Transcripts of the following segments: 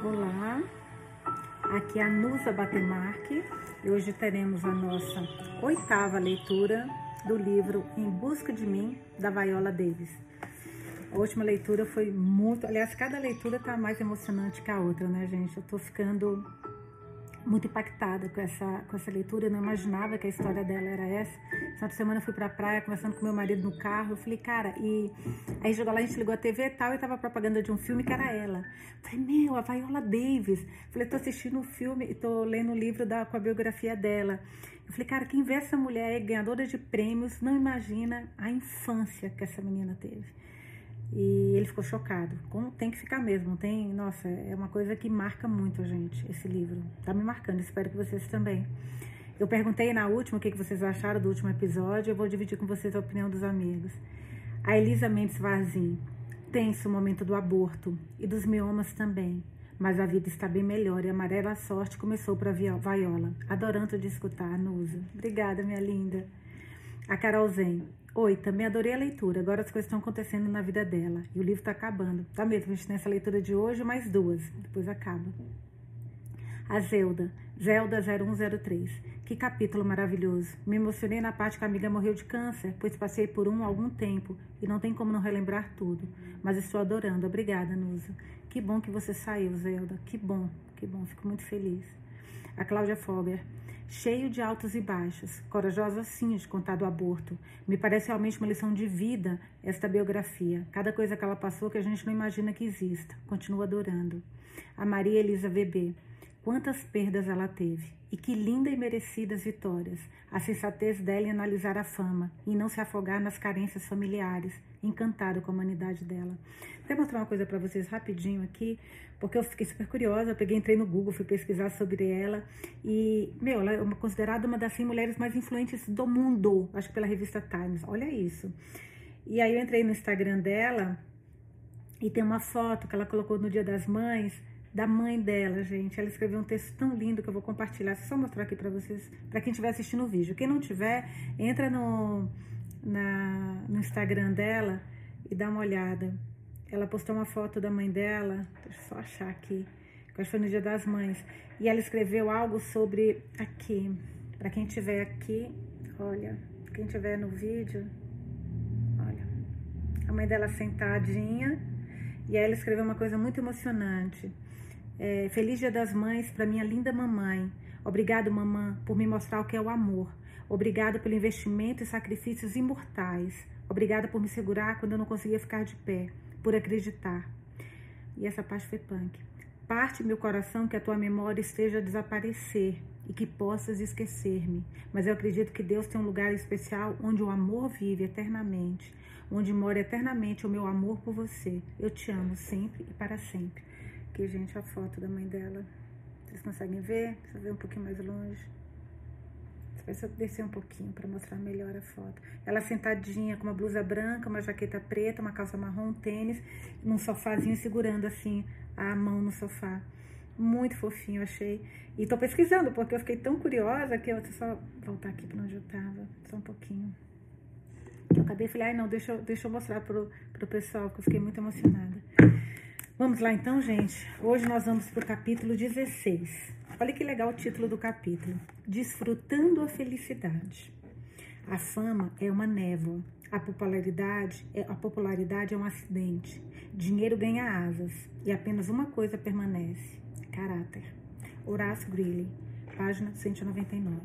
Olá, aqui é a Nusa Batemarque e hoje teremos a nossa oitava leitura do livro Em Busca de Mim, da Viola Davis. A última leitura foi muito. Aliás, cada leitura tá mais emocionante que a outra, né, gente? Eu tô ficando muito impactada com essa, com essa leitura. Eu não imaginava que a história dela era essa. Essa semana eu fui pra praia conversando com meu marido no carro. Eu falei, cara, e aí chegou lá, a gente ligou a TV e tal, e tava propaganda de um filme que era ela. Eu falei, meu, a Viola Davis. Eu falei, tô assistindo um filme e tô lendo o um livro da, com a biografia dela. Eu falei, cara, quem vê essa mulher ganhadora de prêmios não imagina a infância que essa menina teve. E ele ficou chocado. Como tem que ficar mesmo, tem, nossa, é uma coisa que marca muito a gente, esse livro. Tá me marcando, espero que vocês também. Eu perguntei na última o que vocês acharam do último episódio, eu vou dividir com vocês a opinião dos amigos. A Elisa Mendes Varzim, tenso o momento do aborto e dos miomas também, mas a vida está bem melhor e a amarela sorte começou para Viola. Adorando de escutar, Nusa. Obrigada, minha linda. A Carol Zen, Oi, também adorei a leitura. Agora as coisas estão acontecendo na vida dela. E o livro está acabando. Tá mesmo, a gente tem essa leitura de hoje, mais duas. Depois acaba. A Zelda, Zelda 0103. Que capítulo maravilhoso. Me emocionei na parte que a amiga morreu de câncer, pois passei por um há algum tempo e não tem como não relembrar tudo. Mas estou adorando. Obrigada, Nusa. Que bom que você saiu, Zelda. Que bom, que bom. Fico muito feliz. A Cláudia Foger cheio de altos e baixos, corajosa sim de contar do aborto. Me parece realmente uma lição de vida esta biografia. Cada coisa que ela passou que a gente não imagina que exista. Continuo adorando. A Maria Elisa VB. Quantas perdas ela teve. E que linda e merecidas vitórias. A sensatez dela em analisar a fama e não se afogar nas carências familiares. Encantado com a humanidade dela. Vou mostrar uma coisa para vocês rapidinho aqui, porque eu fiquei super curiosa. Eu peguei, entrei no Google, fui pesquisar sobre ela. E, meu, ela é considerada uma das 100 mulheres mais influentes do mundo, acho que pela revista Times. Olha isso. E aí eu entrei no Instagram dela e tem uma foto que ela colocou no Dia das Mães da mãe dela, gente. Ela escreveu um texto tão lindo que eu vou compartilhar. Só mostrar aqui para vocês, para quem estiver assistindo o vídeo. Quem não tiver, entra no, na, no Instagram dela e dá uma olhada. Ela postou uma foto da mãe dela, deixa eu só achar aqui, que acho que foi no Dia das Mães. E ela escreveu algo sobre aqui. Para quem estiver aqui, olha, quem estiver no vídeo, olha. A mãe dela sentadinha, e aí ela escreveu uma coisa muito emocionante. É, Feliz Dia das Mães para minha linda mamãe. Obrigado, mamãe, por me mostrar o que é o amor. Obrigada pelo investimento e sacrifícios imortais. Obrigada por me segurar quando eu não conseguia ficar de pé, por acreditar. E essa parte foi punk. Parte meu coração que a tua memória esteja a desaparecer e que possas esquecer-me. Mas eu acredito que Deus tem um lugar especial onde o amor vive eternamente, onde mora eternamente o meu amor por você. Eu te amo sempre e para sempre aqui, gente, a foto da mãe dela. Vocês conseguem ver? Deixa eu ver um pouquinho mais longe. Vai descer um pouquinho para mostrar melhor a foto. Ela sentadinha com uma blusa branca, uma jaqueta preta, uma calça marrom, um tênis, num sofazinho segurando assim a mão no sofá. Muito fofinho, achei. E tô pesquisando, porque eu fiquei tão curiosa que eu vou só voltar aqui para onde eu tava, só um pouquinho. Eu acabei e falei, ai não, deixa deixa eu mostrar pro, pro pessoal, que eu fiquei muito emocionada. Vamos lá então, gente. Hoje nós vamos para o capítulo 16. Olha que legal o título do capítulo: Desfrutando a felicidade. A fama é uma névoa. A popularidade é, a popularidade é um acidente. Dinheiro ganha asas e apenas uma coisa permanece: caráter. Horácio Greeley, página 199.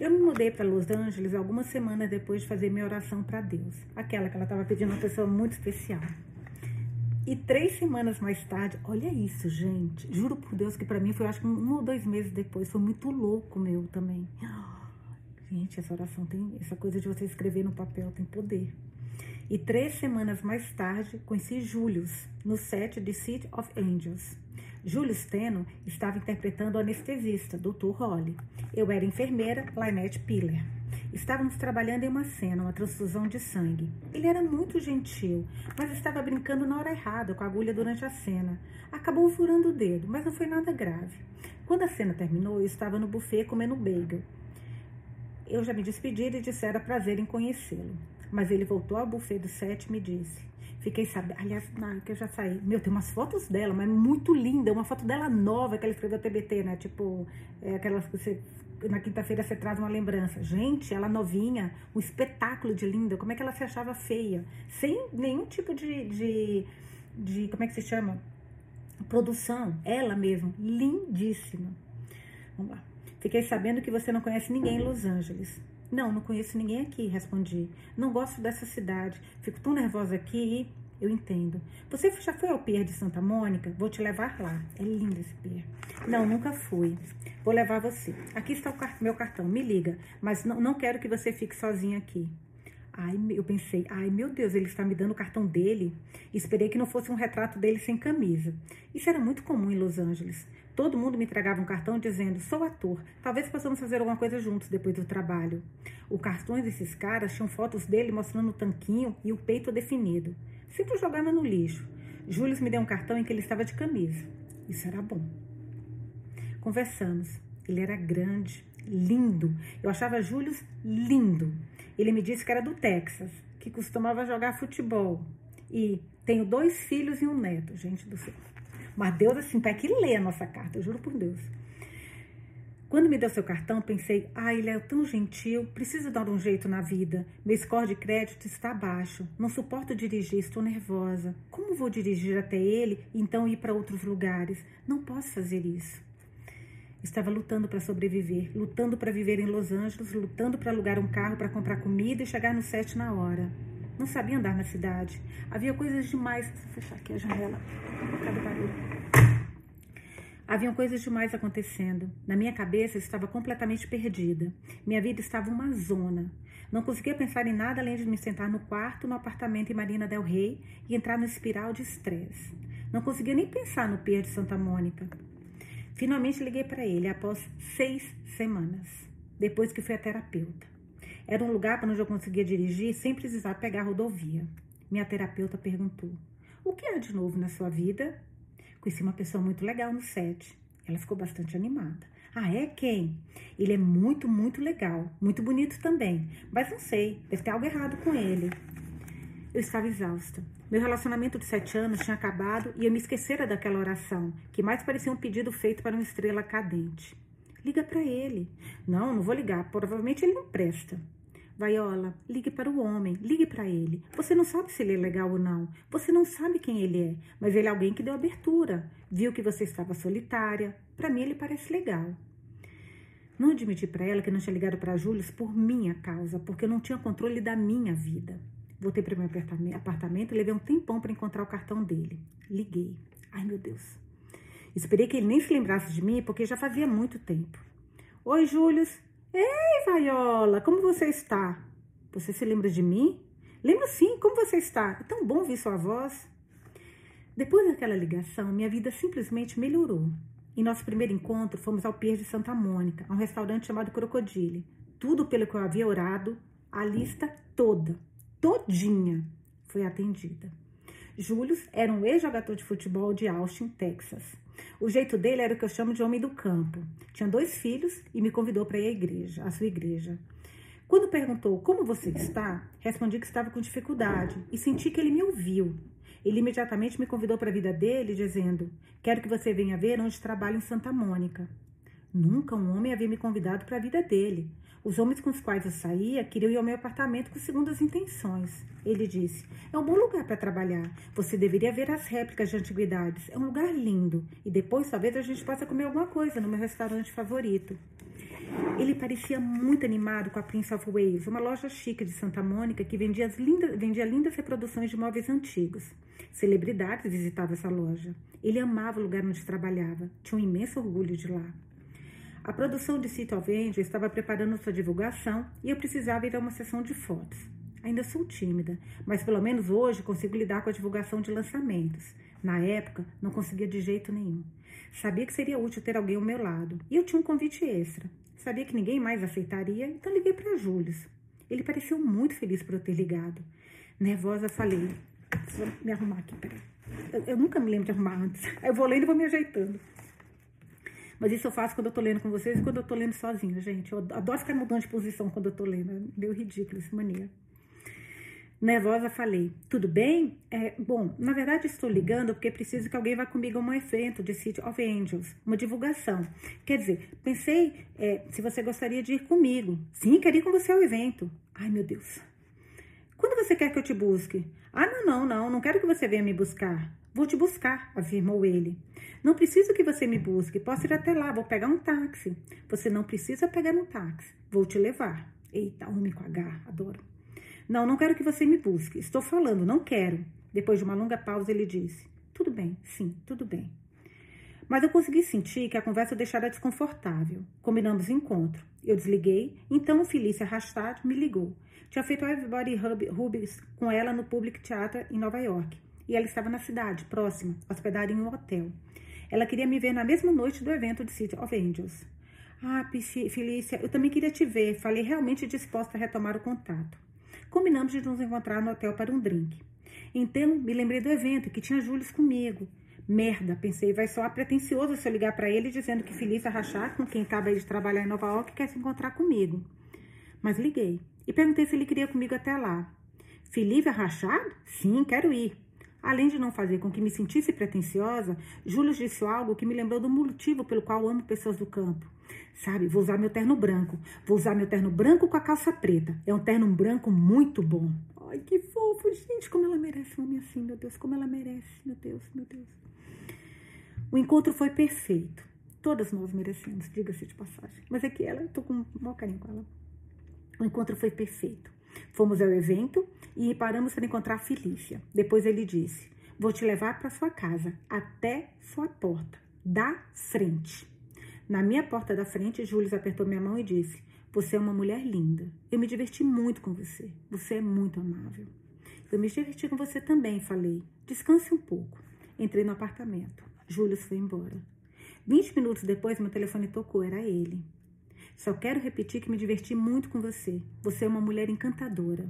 Eu me mudei para Los Angeles algumas semanas depois de fazer minha oração para Deus, aquela que ela estava pedindo uma pessoa muito especial. E três semanas mais tarde, olha isso, gente. Juro por Deus que para mim foi, acho que um ou dois meses depois. Foi muito louco meu também. Gente, essa oração tem. Essa coisa de você escrever no papel tem poder. E três semanas mais tarde, conheci Julius no set de City of Angels. Julius Teno estava interpretando o anestesista, Dr. Holly. Eu era enfermeira, Lynette Piller. Estávamos trabalhando em uma cena, uma transfusão de sangue. Ele era muito gentil, mas estava brincando na hora errada com a agulha durante a cena. Acabou furando o dedo, mas não foi nada grave. Quando a cena terminou, eu estava no buffet comendo bagel. Eu já me despedi e dissera prazer em conhecê-lo. Mas ele voltou ao buffet do set e me disse: Fiquei sabendo, aliás, não, que eu já saí. Meu, tem umas fotos dela, mas muito linda. Uma foto dela nova que ela escreveu TBT, né? Tipo, é, aquelas que você na quinta-feira você traz uma lembrança. Gente, ela novinha, um espetáculo de linda. Como é que ela se achava feia? Sem nenhum tipo de, de, de como é que se chama? Produção. Ela mesma, lindíssima. Vamos lá. Fiquei sabendo que você não conhece ninguém em Los Angeles. Não, não conheço ninguém aqui, respondi. Não gosto dessa cidade. Fico tão nervosa aqui eu entendo. Você já foi ao pier de Santa Mônica? Vou te levar lá. É lindo esse pier. Não, nunca fui. Vou levar você. Aqui está o meu cartão. Me liga. Mas não, não quero que você fique sozinha aqui. Ai, eu pensei, ai meu Deus, ele está me dando o cartão dele. Esperei que não fosse um retrato dele sem camisa. Isso era muito comum em Los Angeles. Todo mundo me entregava um cartão dizendo: sou ator, talvez possamos fazer alguma coisa juntos depois do trabalho. Os cartões desses caras tinham fotos dele mostrando o tanquinho e o peito definido. Sempre jogava no lixo. Júlio me deu um cartão em que ele estava de camisa. Isso era bom. Conversamos. Ele era grande, lindo. Eu achava Júlio lindo. Ele me disse que era do Texas, que costumava jogar futebol. E tenho dois filhos e um neto, gente do céu. Mas Deus, assim, para que lê a nossa carta, eu juro por Deus. Quando me deu seu cartão, pensei, ah, ele é tão gentil, preciso dar um jeito na vida. Meu score de crédito está baixo, não suporto dirigir, estou nervosa. Como vou dirigir até ele e então ir para outros lugares? Não posso fazer isso. Estava lutando para sobreviver, lutando para viver em Los Angeles, lutando para alugar um carro para comprar comida e chegar no set na hora. Não sabia andar na cidade. Havia coisas demais. Vou fechar aqui a janela. Cadê barulho? Coisas demais acontecendo. Na minha cabeça estava completamente perdida. Minha vida estava uma zona. Não conseguia pensar em nada além de me sentar no quarto, no apartamento em Marina Del Rey e entrar no espiral de estresse. Não conseguia nem pensar no Pier de Santa Mônica. Finalmente liguei para ele após seis semanas, depois que fui a terapeuta. Era um lugar para onde eu conseguia dirigir sem precisar pegar a rodovia. Minha terapeuta perguntou: O que há de novo na sua vida? Conheci uma pessoa muito legal no set. Ela ficou bastante animada. Ah, é quem? Ele é muito, muito legal. Muito bonito também. Mas não sei, deve ter algo errado com ele. Eu estava exausta. Meu relacionamento de sete anos tinha acabado e eu me esquecera daquela oração, que mais parecia um pedido feito para uma estrela cadente. Liga para ele. Não, não vou ligar. Provavelmente ele não presta. Vaiola, ligue para o homem, ligue para ele. Você não sabe se ele é legal ou não. Você não sabe quem ele é, mas ele é alguém que deu abertura. Viu que você estava solitária. Para mim, ele parece legal. Não admiti para ela que não tinha ligado para Júlio por minha causa, porque eu não tinha controle da minha vida. Voltei para o meu apartamento e levei um tempão para encontrar o cartão dele. Liguei. Ai, meu Deus. Esperei que ele nem se lembrasse de mim, porque já fazia muito tempo. Oi, Júlio. Ei, Vaiola, como você está? Você se lembra de mim? Lembro sim, como você está? É tão bom ouvir sua voz. Depois daquela ligação, minha vida simplesmente melhorou. Em nosso primeiro encontro, fomos ao Pier de Santa Mônica, a um restaurante chamado Crocodile. Tudo pelo que eu havia orado, a lista toda, todinha, foi atendida. Júlio era um ex-jogador de futebol de Austin, Texas. O jeito dele era o que eu chamo de homem do campo. Tinha dois filhos e me convidou para ir à igreja, à sua igreja. Quando perguntou como você está, respondi que estava com dificuldade e senti que ele me ouviu. Ele imediatamente me convidou para a vida dele, dizendo: Quero que você venha ver onde trabalho em Santa Mônica. Nunca um homem havia me convidado para a vida dele. Os homens com os quais eu saía queriam ir ao meu apartamento com segundas intenções. Ele disse: É um bom lugar para trabalhar. Você deveria ver as réplicas de antiguidades. É um lugar lindo. E depois talvez a gente possa comer alguma coisa no meu restaurante favorito. Ele parecia muito animado com a Prince of Wales, uma loja chique de Santa Mônica que vendia lindas, vendia lindas reproduções de móveis antigos. Celebridades visitavam essa loja. Ele amava o lugar onde trabalhava, tinha um imenso orgulho de lá. A produção de City of Angel estava preparando sua divulgação e eu precisava ir a uma sessão de fotos. Ainda sou tímida, mas pelo menos hoje consigo lidar com a divulgação de lançamentos. Na época, não conseguia de jeito nenhum. Sabia que seria útil ter alguém ao meu lado e eu tinha um convite extra. Sabia que ninguém mais aceitaria, então liguei para Júlio. Ele pareceu muito feliz por eu ter ligado. Nervosa, falei: Vou me arrumar aqui, peraí. Eu, eu nunca me lembro de arrumar antes. Eu vou lendo e vou me ajeitando. Mas isso eu faço quando eu tô lendo com vocês e quando eu tô lendo sozinha, gente. Eu adoro ficar mudando de posição quando eu tô lendo. É meio ridículo essa mania. Nervosa falei, tudo bem? É, bom, na verdade estou ligando porque preciso que alguém vá comigo a um evento de City of Angels, uma divulgação. Quer dizer, pensei é, se você gostaria de ir comigo. Sim, quero ir com você ao evento. Ai, meu Deus. Quando você quer que eu te busque? Ah, não, não, não, não quero que você venha me buscar. Vou te buscar, afirmou ele. Não preciso que você me busque, posso ir até lá, vou pegar um táxi. Você não precisa pegar um táxi, vou te levar. Eita, homem com H, adoro. Não, não quero que você me busque. Estou falando, não quero. Depois de uma longa pausa, ele disse: Tudo bem, sim, tudo bem. Mas eu consegui sentir que a conversa deixara desconfortável. Combinamos encontro. Eu desliguei, então Felícia Rastad me ligou. Tinha feito Everybody Rubens com ela no Public Theater em Nova York. E ela estava na cidade, próxima, hospedada em um hotel. Ela queria me ver na mesma noite do evento de City of Angels. Ah, Felícia, eu também queria te ver. Falei realmente disposta a retomar o contato. Combinamos de nos encontrar no hotel para um drink. Então, me lembrei do evento que tinha Júlio comigo. Merda, pensei, vai soar pretencioso se eu ligar para ele dizendo que Felícia Rachar, com quem estava de trabalhar em Nova York, quer se encontrar comigo. Mas liguei e perguntei se ele queria comigo até lá. Felícia Rachar? Sim, quero ir. Além de não fazer com que me sentisse pretensiosa, Júlio disse algo que me lembrou do motivo pelo qual amo pessoas do campo. Sabe, vou usar meu terno branco. Vou usar meu terno branco com a calça preta. É um terno branco muito bom. Ai, que fofo, gente, como ela merece um homem assim, meu Deus, como ela merece, meu Deus, meu Deus. O encontro foi perfeito. Todas nós merecemos, diga-se de passagem. Mas é que ela, eu tô com maior carinho com ela. O encontro foi perfeito. Fomos ao evento e paramos para encontrar a Felícia. Depois ele disse: Vou te levar para sua casa, até sua porta, da frente. Na minha porta da frente, Júlio apertou minha mão e disse: Você é uma mulher linda. Eu me diverti muito com você. Você é muito amável. Eu me diverti com você também, falei. Descanse um pouco. Entrei no apartamento. Júlio foi embora. Vinte minutos depois, meu telefone tocou. Era ele. Só quero repetir que me diverti muito com você. Você é uma mulher encantadora.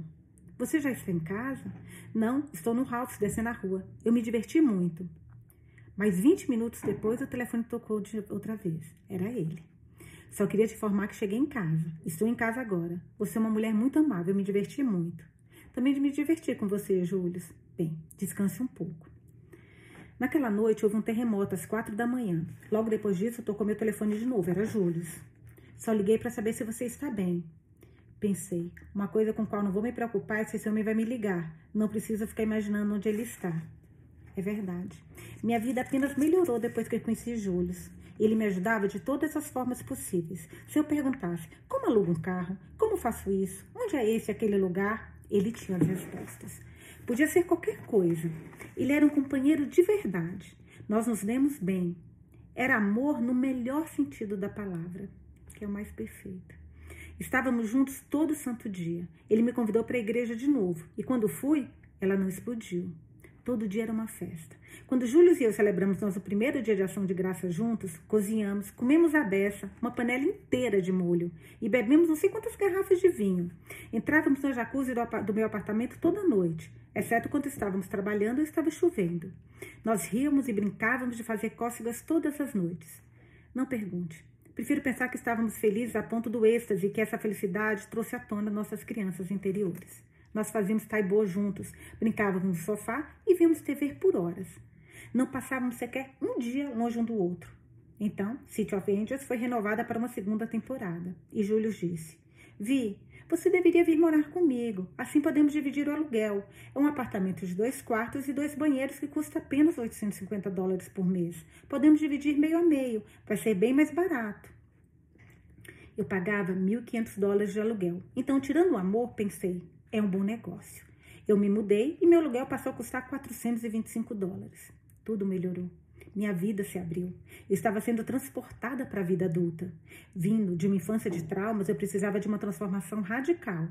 Você já está em casa? Não, estou no house descendo a rua. Eu me diverti muito. Mas 20 minutos depois o telefone tocou de outra vez. Era ele. Só queria te informar que cheguei em casa. Estou em casa agora. Você é uma mulher muito amável, me diverti muito. Também me diverti com você, Júlio. Bem, descanse um pouco. Naquela noite houve um terremoto às quatro da manhã. Logo depois disso, tocou meu telefone de novo. Era Júlio. Só liguei para saber se você está bem. Pensei, uma coisa com qual não vou me preocupar é se esse homem vai me ligar. Não precisa ficar imaginando onde ele está. É verdade. Minha vida apenas melhorou depois que eu conheci Júlio. Ele me ajudava de todas as formas possíveis. Se eu perguntasse como alugo um carro, como faço isso, onde é esse aquele lugar, ele tinha as respostas. Podia ser qualquer coisa. Ele era um companheiro de verdade. Nós nos demos bem. Era amor no melhor sentido da palavra, que é o mais perfeito. Estávamos juntos todo santo dia. Ele me convidou para a igreja de novo. E quando fui, ela não explodiu. Todo dia era uma festa. Quando Júlio e eu celebramos nosso primeiro dia de ação de graça juntos, cozinhamos, comemos a beça, uma panela inteira de molho e bebemos não sei quantas garrafas de vinho. Entrávamos no jacuzzi do, do meu apartamento toda noite, exceto quando estávamos trabalhando ou estava chovendo. Nós ríamos e brincávamos de fazer cócegas todas as noites. Não pergunte. Prefiro pensar que estávamos felizes a ponto do êxtase que essa felicidade trouxe à tona nossas crianças interiores. Nós fazíamos taibô juntos, brincávamos no sofá e víamos TV por horas. Não passávamos sequer um dia longe um do outro. Então, City of Angels foi renovada para uma segunda temporada. E Júlio disse: Vi, você deveria vir morar comigo. Assim podemos dividir o aluguel. É um apartamento de dois quartos e dois banheiros que custa apenas 850 dólares por mês. Podemos dividir meio a meio. Vai ser bem mais barato. Eu pagava 1.500 dólares de aluguel. Então, tirando o amor, pensei: é um bom negócio. Eu me mudei e meu aluguel passou a custar 425 dólares. Tudo melhorou. Minha vida se abriu. Eu estava sendo transportada para a vida adulta. Vindo de uma infância de traumas, eu precisava de uma transformação radical.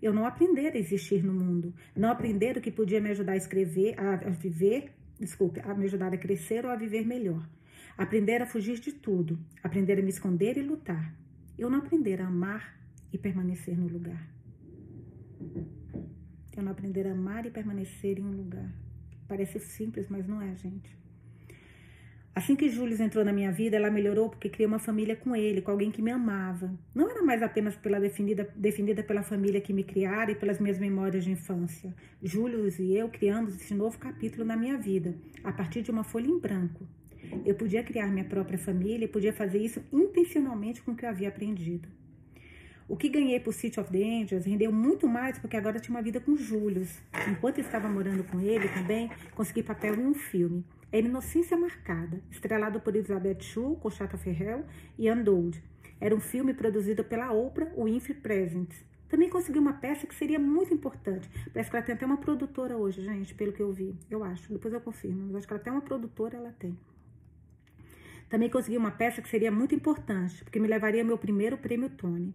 Eu não aprender a existir no mundo, não aprender o que podia me ajudar a escrever, a, viver, desculpe, a me ajudar a crescer ou a viver melhor. Aprender a fugir de tudo, aprender a me esconder e lutar. Eu não aprender a amar e permanecer no lugar. Eu não aprender a amar e permanecer em um lugar. Parece simples, mas não é, gente. Assim que Júlio entrou na minha vida, ela melhorou porque criei uma família com ele, com alguém que me amava. Não era mais apenas pela definida, definida pela família que me criara e pelas minhas memórias de infância. Júlio e eu criamos esse novo capítulo na minha vida, a partir de uma folha em branco. Eu podia criar minha própria família e podia fazer isso intencionalmente com o que eu havia aprendido. O que ganhei por City of the Angels rendeu muito mais porque agora tinha uma vida com Júlio. Enquanto estava morando com ele também, consegui papel em um filme. Era Inocência Marcada, estrelado por Elizabeth Shue, Cochata Ferrell e Undold. Era um filme produzido pela Oprah Winfrey Presents. Também consegui uma peça que seria muito importante. Parece que ela tem até uma produtora hoje, gente, pelo que eu vi. Eu acho, depois eu confirmo. Mas acho que ela tem uma produtora, ela tem. Também consegui uma peça que seria muito importante, porque me levaria ao meu primeiro prêmio Tony.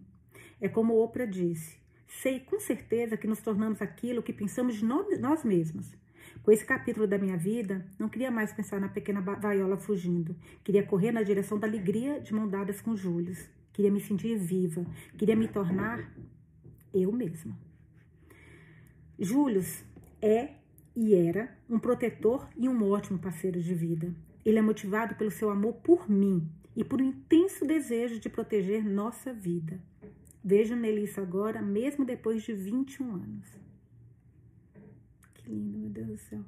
É como Oprah disse: sei com certeza que nos tornamos aquilo que pensamos nós mesmos. Com esse capítulo da minha vida, não queria mais pensar na pequena vaiola fugindo. Queria correr na direção da alegria de mão dadas com Júlio. Queria me sentir viva. Queria me tornar eu mesma. Júlio é e era um protetor e um ótimo parceiro de vida. Ele é motivado pelo seu amor por mim e por um intenso desejo de proteger nossa vida. Vejo nele isso agora, mesmo depois de 21 anos. Que lindo, meu Deus do céu.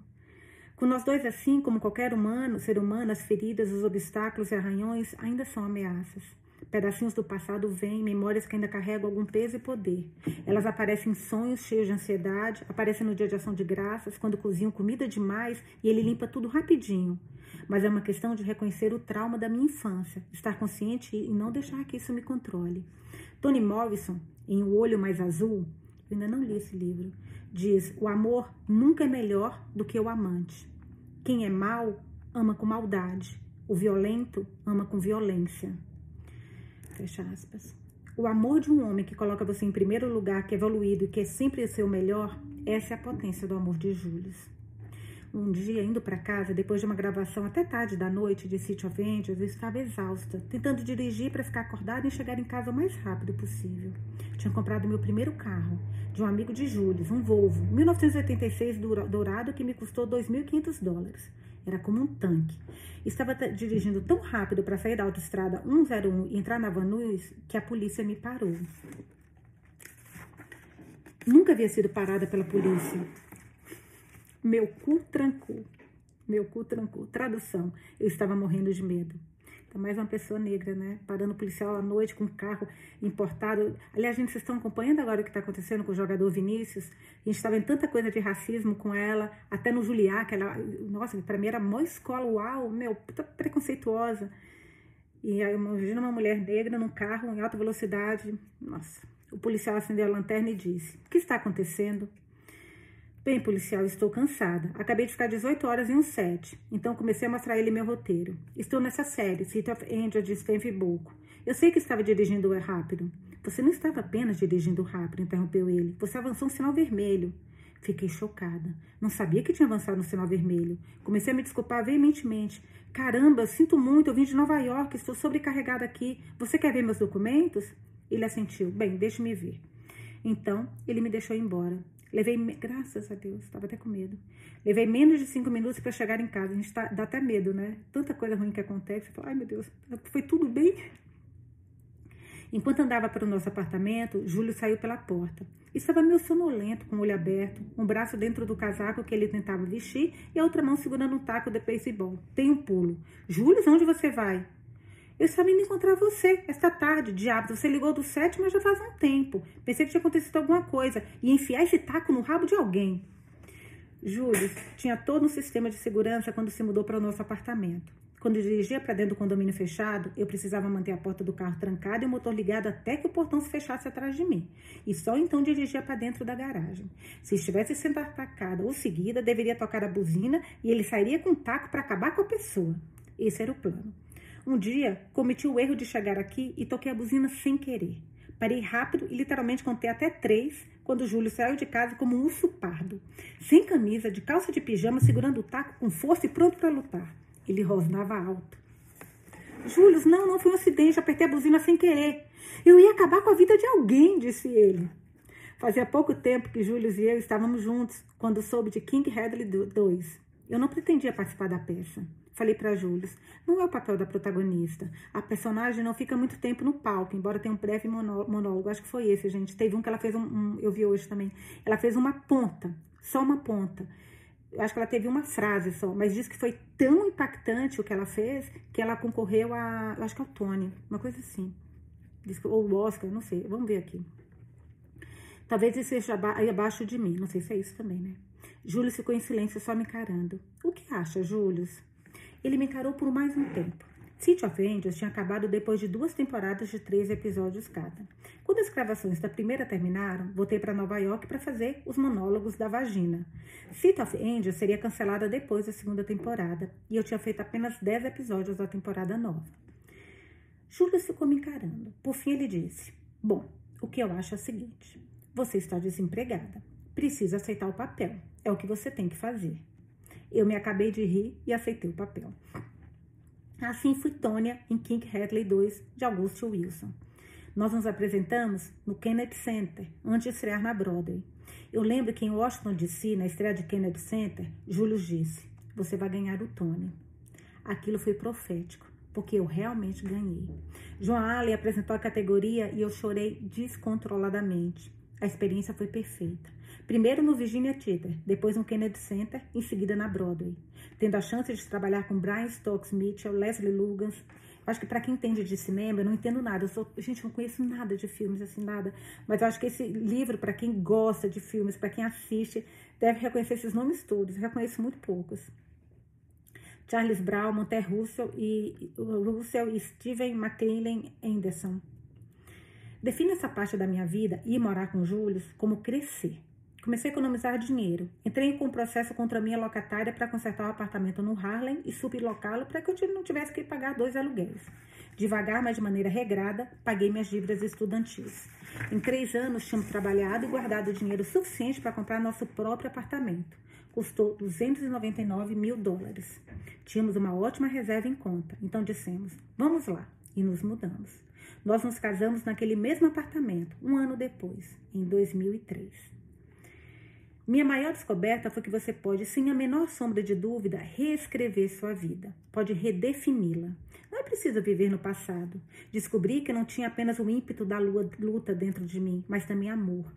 Com nós dois assim, como qualquer humano, ser humano, as feridas, os obstáculos e arranhões ainda são ameaças. Pedacinhos do passado vêm, memórias que ainda carregam algum peso e poder. Elas aparecem em sonhos cheios de ansiedade, aparecem no dia de ação de graças, quando cozinham comida demais e ele limpa tudo rapidinho. Mas é uma questão de reconhecer o trauma da minha infância, estar consciente e não deixar que isso me controle. Toni Morrison, em O Olho Mais Azul, ainda não li esse livro, diz: o amor nunca é melhor do que o amante. Quem é mal ama com maldade. O violento ama com violência. Fecha aspas. O amor de um homem que coloca você em primeiro lugar, que é evoluído e que é sempre o seu melhor, essa é a potência do amor de Júlio. Um dia, indo para casa, depois de uma gravação até tarde da noite de City of Angels, eu estava exausta, tentando dirigir para ficar acordada e chegar em casa o mais rápido possível. Tinha comprado meu primeiro carro, de um amigo de Júlio, um Volvo, 1986 dourado, que me custou 2.500 dólares. Era como um tanque. Estava dirigindo tão rápido para sair da autoestrada 101 e entrar na Vanus que a polícia me parou. Nunca havia sido parada pela polícia. Meu cu trancou. Meu cu trancou. Tradução. Eu estava morrendo de medo. Então, mais uma pessoa negra, né? Parando policial à noite com um carro importado. Aliás, gente, vocês estão acompanhando agora o que está acontecendo com o jogador Vinícius? A gente está vendo tanta coisa de racismo com ela, até no Juliá, que ela, nossa, para mim era mó escola, uau, meu, puta preconceituosa. E aí, imagina uma mulher negra num carro em alta velocidade. Nossa. O policial acendeu a lanterna e disse: O que está acontecendo? Bem, policial, estou cansada. Acabei de ficar 18 horas em um set, então comecei a mostrar ele meu roteiro. Estou nessa série, City of Angels de Boco. Eu sei que estava dirigindo rápido. Você não estava apenas dirigindo rápido, interrompeu ele. Você avançou um sinal vermelho. Fiquei chocada. Não sabia que tinha avançado no sinal vermelho. Comecei a me desculpar veementemente. Caramba, sinto muito, eu vim de Nova York, estou sobrecarregada aqui. Você quer ver meus documentos? Ele assentiu. Bem, deixe-me ver. Então, ele me deixou embora. Levei, graças a Deus, estava até com medo. Levei menos de cinco minutos para chegar em casa. A gente tá, dá até medo, né? Tanta coisa ruim que acontece. Ai meu Deus, foi tudo bem? Enquanto andava para o nosso apartamento, Júlio saiu pela porta. Estava meio sonolento, com o olho aberto, um braço dentro do casaco que ele tentava vestir e a outra mão segurando um taco de beisebol. Tem um pulo. Júlio, onde você vai? Eu estava indo encontrar você esta tarde, diabo. Você ligou do sete, mas já faz um tempo. Pensei que tinha acontecido alguma coisa. E enfiar esse taco no rabo de alguém. Júlio tinha todo um sistema de segurança quando se mudou para o nosso apartamento. Quando dirigia para dentro do condomínio fechado, eu precisava manter a porta do carro trancada e o motor ligado até que o portão se fechasse atrás de mim. E só então dirigia para dentro da garagem. Se estivesse sendo atacada ou seguida, deveria tocar a buzina e ele sairia com um taco para acabar com a pessoa. Esse era o plano. Um dia, cometi o erro de chegar aqui e toquei a buzina sem querer. Parei rápido e literalmente contei até três quando Júlio saiu de casa como um urso pardo, sem camisa, de calça de pijama, segurando o taco com força e pronto para lutar. Ele rosnava alto. Júlio, não, não foi um acidente, apertei a buzina sem querer. Eu ia acabar com a vida de alguém, disse ele. Fazia pouco tempo que Júlio e eu estávamos juntos quando soube de King Hadley 2. Eu não pretendia participar da peça. Falei para Júlio, não é o papel da protagonista. A personagem não fica muito tempo no palco, embora tenha um breve monólogo. Acho que foi esse, gente. Teve um que ela fez um, um eu vi hoje também. Ela fez uma ponta, só uma ponta. Eu acho que ela teve uma frase só, mas disse que foi tão impactante o que ela fez que ela concorreu a, acho que é o Tony, uma coisa assim. Ou o Oscar, não sei. Vamos ver aqui. Talvez isso seja aí abaixo de mim. Não sei se é isso também, né? Júlio ficou em silêncio, só me encarando. O que acha, Júlio? Ele me encarou por mais um tempo. City of Angels tinha acabado depois de duas temporadas de três episódios cada. Quando as gravações da primeira terminaram, voltei para Nova York para fazer os monólogos da vagina. City of Angels seria cancelada depois da segunda temporada e eu tinha feito apenas dez episódios da temporada nova. Júlio ficou me encarando. Por fim, ele disse: Bom, o que eu acho é o seguinte: você está desempregada. Precisa aceitar o papel. É o que você tem que fazer. Eu me acabei de rir e aceitei o papel. Assim fui Tônia em King Hadley 2, de Augusto Wilson. Nós nos apresentamos no Kennedy Center, antes de estrear na Broadway. Eu lembro que em Washington DC, na estreia de Kennedy Center, Júlio disse: Você vai ganhar o Tony. Aquilo foi profético, porque eu realmente ganhei. João Allen apresentou a categoria e eu chorei descontroladamente. A experiência foi perfeita. Primeiro no Virginia Theater, depois no Kennedy Center, em seguida na Broadway. Tendo a chance de trabalhar com Brian Stokes Mitchell, Leslie Lugans. Acho que para quem entende de cinema, eu não entendo nada. Eu sou, gente, não conheço nada de filmes, assim, nada. Mas eu acho que esse livro, para quem gosta de filmes, para quem assiste, deve reconhecer esses nomes todos. Eu reconheço muito poucos. Charles Brown, Monte Russell e, Russell e Steven McLean Anderson. Defino essa parte da minha vida, ir morar com Júlio, como crescer. Comecei a economizar dinheiro. Entrei com um processo contra a minha locatária para consertar o apartamento no Harlem e sublocá-lo para que eu não tivesse que pagar dois aluguéis. Devagar, mas de maneira regrada, paguei minhas dívidas estudantis. Em três anos, tínhamos trabalhado e guardado dinheiro suficiente para comprar nosso próprio apartamento. Custou 299 mil dólares. Tínhamos uma ótima reserva em conta, então dissemos: vamos lá, e nos mudamos. Nós nos casamos naquele mesmo apartamento, um ano depois, em 2003. Minha maior descoberta foi que você pode, sem a menor sombra de dúvida, reescrever sua vida, pode redefini-la. Não é preciso viver no passado. Descobri que não tinha apenas o ímpeto da luta dentro de mim, mas também amor.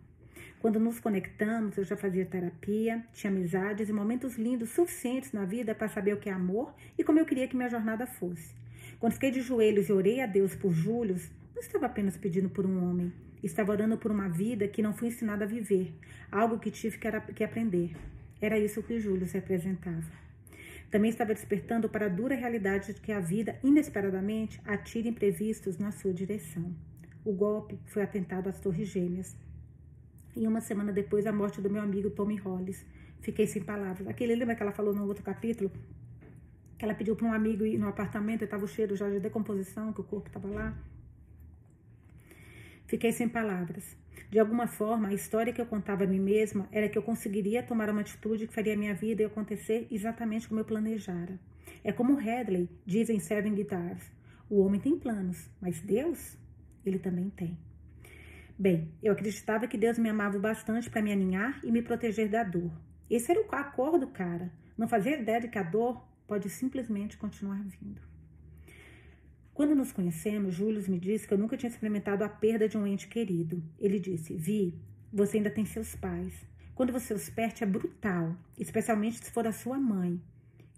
Quando nos conectamos, eu já fazia terapia, tinha amizades e momentos lindos suficientes na vida para saber o que é amor e como eu queria que minha jornada fosse. Quando fiquei de joelhos e orei a Deus por Júlio, não estava apenas pedindo por um homem, Estava orando por uma vida que não fui ensinada a viver, algo que tive que, aprender. Era isso que Júlio se apresentava. Também estava despertando para a dura realidade de que a vida, inesperadamente, atira imprevistos na sua direção. O golpe foi atentado às Torres Gêmeas. E uma semana depois, a morte do meu amigo Tommy Hollis. Fiquei sem palavras. Aquele, lembra que ela falou no outro capítulo? Que ela pediu para um amigo ir no apartamento e estava o cheiro já de decomposição, que o corpo estava lá. Fiquei sem palavras. De alguma forma, a história que eu contava a mim mesma era que eu conseguiria tomar uma atitude que faria minha vida acontecer exatamente como eu planejara. É como Hadley diz em Seven Guitars: o homem tem planos, mas Deus, ele também tem. Bem, eu acreditava que Deus me amava bastante para me aninhar e me proteger da dor. Esse era o acordo, cara. Não fazia ideia de que a dor pode simplesmente continuar vindo. Quando nos conhecemos, Júlio me disse que eu nunca tinha experimentado a perda de um ente querido. Ele disse: Vi, você ainda tem seus pais. Quando você os perde, é brutal, especialmente se for a sua mãe.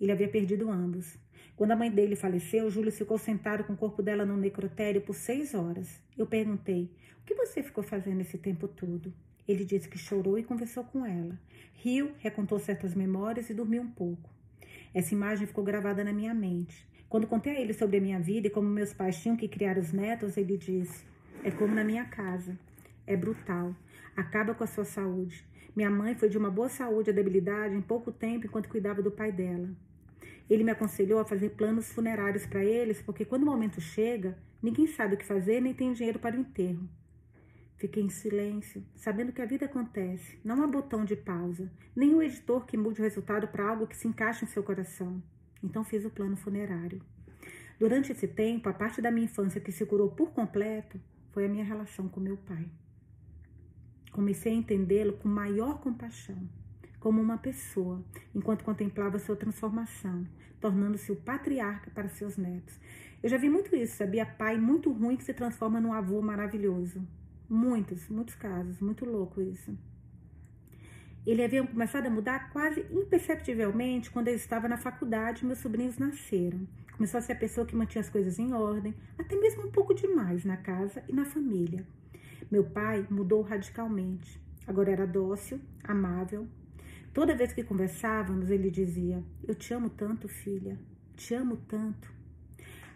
Ele havia perdido ambos. Quando a mãe dele faleceu, Júlio ficou sentado com o corpo dela no necrotério por seis horas. Eu perguntei: O que você ficou fazendo esse tempo todo? Ele disse que chorou e conversou com ela. Riu, recontou certas memórias e dormiu um pouco. Essa imagem ficou gravada na minha mente. Quando contei a ele sobre a minha vida e como meus pais tinham que criar os netos, ele disse: É como na minha casa. É brutal. Acaba com a sua saúde. Minha mãe foi de uma boa saúde a debilidade em pouco tempo enquanto cuidava do pai dela. Ele me aconselhou a fazer planos funerários para eles, porque quando o momento chega, ninguém sabe o que fazer nem tem dinheiro para o enterro. Fiquei em silêncio, sabendo que a vida acontece. Não há botão de pausa, nem o editor que mude o resultado para algo que se encaixe em seu coração. Então fiz o plano funerário. Durante esse tempo, a parte da minha infância que se curou por completo foi a minha relação com meu pai. Comecei a entendê-lo com maior compaixão. como uma pessoa, enquanto contemplava sua transformação, tornando-se o patriarca para seus netos. Eu já vi muito isso, sabia? Pai muito ruim que se transforma num avô maravilhoso. Muitos, muitos casos, muito louco isso. Ele havia começado a mudar quase imperceptivelmente quando eu estava na faculdade e meus sobrinhos nasceram. Começou a ser a pessoa que mantinha as coisas em ordem, até mesmo um pouco demais na casa e na família. Meu pai mudou radicalmente. Agora era dócil, amável. Toda vez que conversávamos, ele dizia: Eu te amo tanto, filha, te amo tanto.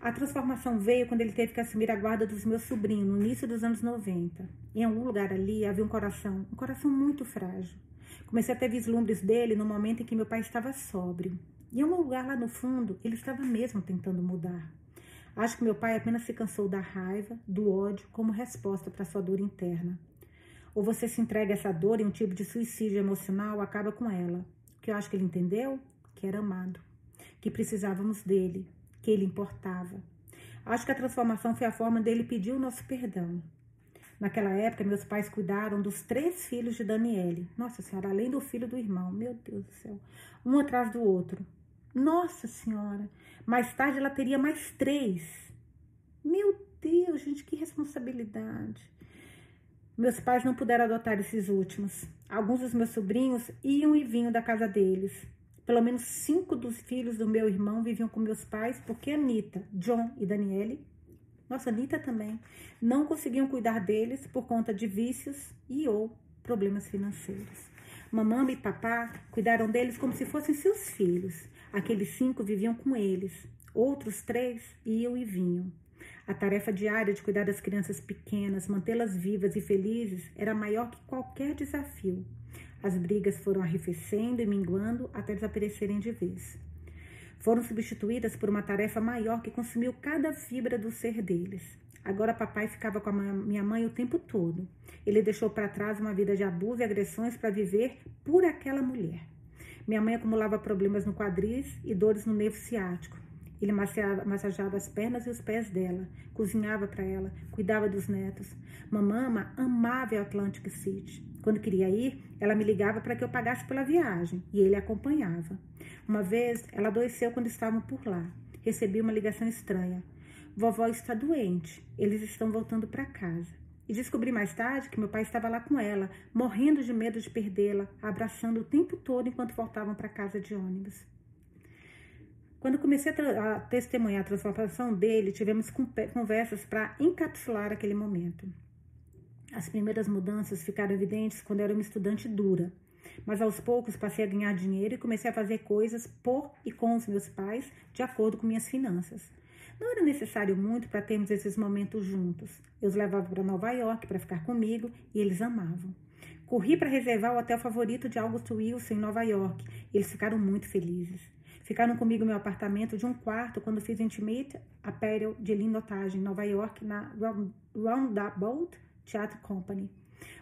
A transformação veio quando ele teve que assumir a guarda dos meus sobrinhos no início dos anos 90. Em algum lugar ali havia um coração, um coração muito frágil. Comecei a ter vislumbres dele no momento em que meu pai estava sóbrio. E em um lugar lá no fundo, ele estava mesmo tentando mudar. Acho que meu pai apenas se cansou da raiva, do ódio, como resposta para sua dor interna. Ou você se entrega a essa dor e um tipo de suicídio emocional acaba com ela. O que eu acho que ele entendeu? Que era amado, que precisávamos dele, que ele importava. Acho que a transformação foi a forma dele pedir o nosso perdão. Naquela época, meus pais cuidaram dos três filhos de Daniele. Nossa Senhora, além do filho do irmão, meu Deus do céu. Um atrás do outro. Nossa Senhora! Mais tarde ela teria mais três. Meu Deus, gente, que responsabilidade. Meus pais não puderam adotar esses últimos. Alguns dos meus sobrinhos iam e vinham da casa deles. Pelo menos cinco dos filhos do meu irmão viviam com meus pais, porque Anitta, John e Daniele, nossa, Anitta também, não conseguiam cuidar deles por conta de vícios e ou problemas financeiros. Mamãe e papá cuidaram deles como se fossem seus filhos. Aqueles cinco viviam com eles, outros três iam e vinham. A tarefa diária de cuidar das crianças pequenas, mantê-las vivas e felizes, era maior que qualquer desafio. As brigas foram arrefecendo e minguando até desaparecerem de vez. Foram substituídas por uma tarefa maior que consumiu cada fibra do ser deles. Agora papai ficava com a minha mãe o tempo todo. Ele deixou para trás uma vida de abuso e agressões para viver por aquela mulher. Minha mãe acumulava problemas no quadris e dores no nervo ciático. Ele massageava as pernas e os pés dela, cozinhava para ela, cuidava dos netos. Mamama amava Atlantic City. Quando queria ir, ela me ligava para que eu pagasse pela viagem e ele acompanhava. Uma vez, ela adoeceu quando estavam por lá. Recebi uma ligação estranha. Vovó está doente. Eles estão voltando para casa. E descobri mais tarde que meu pai estava lá com ela, morrendo de medo de perdê-la, abraçando o tempo todo enquanto voltavam para casa de ônibus. Quando comecei a, a testemunhar a transformação dele, tivemos conversas para encapsular aquele momento. As primeiras mudanças ficaram evidentes quando era uma estudante dura, mas aos poucos passei a ganhar dinheiro e comecei a fazer coisas por e com os meus pais, de acordo com minhas finanças. Não era necessário muito para termos esses momentos juntos. Eu os levava para Nova York para ficar comigo e eles amavam. Corri para reservar o hotel favorito de August Wilson em Nova York. Eles ficaram muito felizes. Ficaram comigo no meu apartamento de um quarto quando fiz Intimate Apparel de Lindotagem, em Nova York, na Roundabout Theatre Company.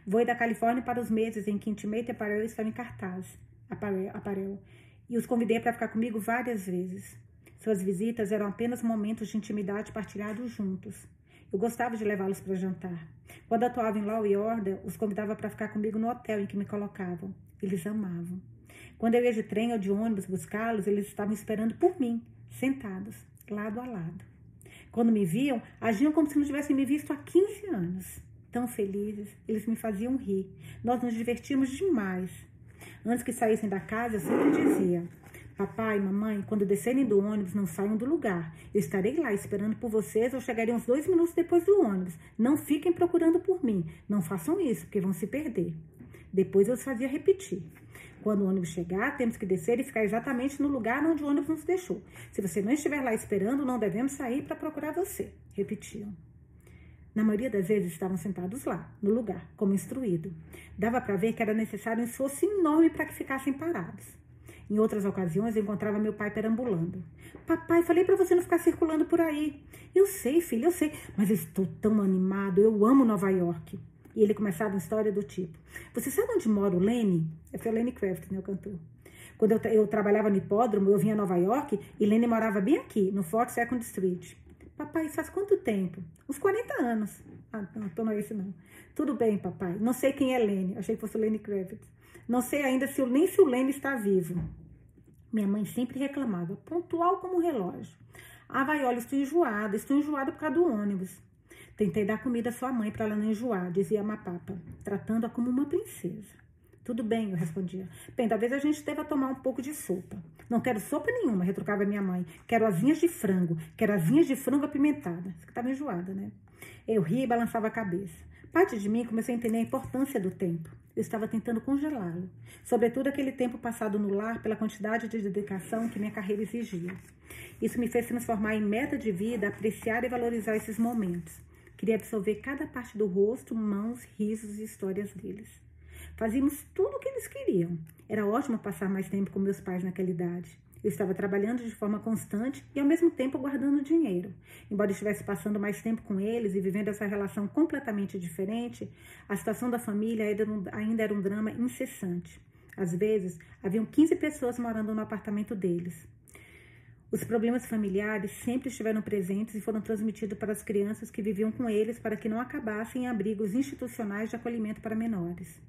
Voei da Califórnia para os meses em que Intimate Apparel estava em cartaz. Apparel, e os convidei para ficar comigo várias vezes. Suas visitas eram apenas momentos de intimidade partilhados juntos. Eu gostava de levá-los para jantar. Quando atuava em Law e Order, os convidava para ficar comigo no hotel em que me colocavam. Eles amavam. Quando eu ia de trem ou de ônibus buscá-los, eles estavam esperando por mim, sentados, lado a lado. Quando me viam, agiam como se não tivessem me visto há 15 anos. Tão felizes, eles me faziam rir. Nós nos divertimos demais. Antes que saíssem da casa, eu sempre dizia: Papai, mamãe, quando descerem do ônibus, não saiam do lugar. Eu estarei lá esperando por vocês ou chegarei uns dois minutos depois do ônibus. Não fiquem procurando por mim. Não façam isso, porque vão se perder. Depois eu os fazia repetir. Quando o ônibus chegar, temos que descer e ficar exatamente no lugar onde o ônibus nos deixou. Se você não estiver lá esperando, não devemos sair para procurar você. Repetiam. Na maioria das vezes estavam sentados lá, no lugar, como instruído. Dava para ver que era necessário um esforço enorme para que ficassem parados. Em outras ocasiões, eu encontrava meu pai perambulando. Papai, falei para você não ficar circulando por aí. Eu sei, filho, eu sei, mas eu estou tão animado, eu amo Nova York. E ele começava uma história do tipo: Você sabe onde mora o Lenny? É o Lenny Kravitz, meu cantor. Quando eu, eu, trabalhava no hipódromo, eu vinha a Nova York e Lenny morava bem aqui, no Fort Second Street. Papai, faz quanto tempo? Uns 40 anos. Ah, não, tô não é esse não. Tudo bem, papai. Não sei quem é Lenny. Achei que fosse o Lenny Kravitz. Não sei ainda se nem se o Leme está vivo. Minha mãe sempre reclamava, pontual como um relógio. Ah, vai, olha, estou enjoada, estou enjoada por causa do ônibus. Tentei dar comida à sua mãe para ela não enjoar, dizia a Mapapa, tratando-a como uma princesa. Tudo bem, eu respondia. Bem, talvez a gente deva tomar um pouco de sopa. Não quero sopa nenhuma, retrucava minha mãe. Quero asinhas de frango. Quero asinhas de frango apimentada. Você estava enjoada, né? Eu ria e balançava a cabeça. Parte de mim começou a entender a importância do tempo. Eu estava tentando congelá-lo. Sobretudo aquele tempo passado no lar pela quantidade de dedicação que minha carreira exigia. Isso me fez transformar em meta de vida, apreciar e valorizar esses momentos. Queria absorver cada parte do rosto, mãos, risos e histórias deles. Fazíamos tudo o que eles queriam. Era ótimo passar mais tempo com meus pais naquela idade. Eu estava trabalhando de forma constante e ao mesmo tempo guardando dinheiro. Embora estivesse passando mais tempo com eles e vivendo essa relação completamente diferente, a situação da família ainda era um drama incessante. Às vezes, haviam 15 pessoas morando no apartamento deles. Os problemas familiares sempre estiveram presentes e foram transmitidos para as crianças que viviam com eles para que não acabassem em abrigos institucionais de acolhimento para menores.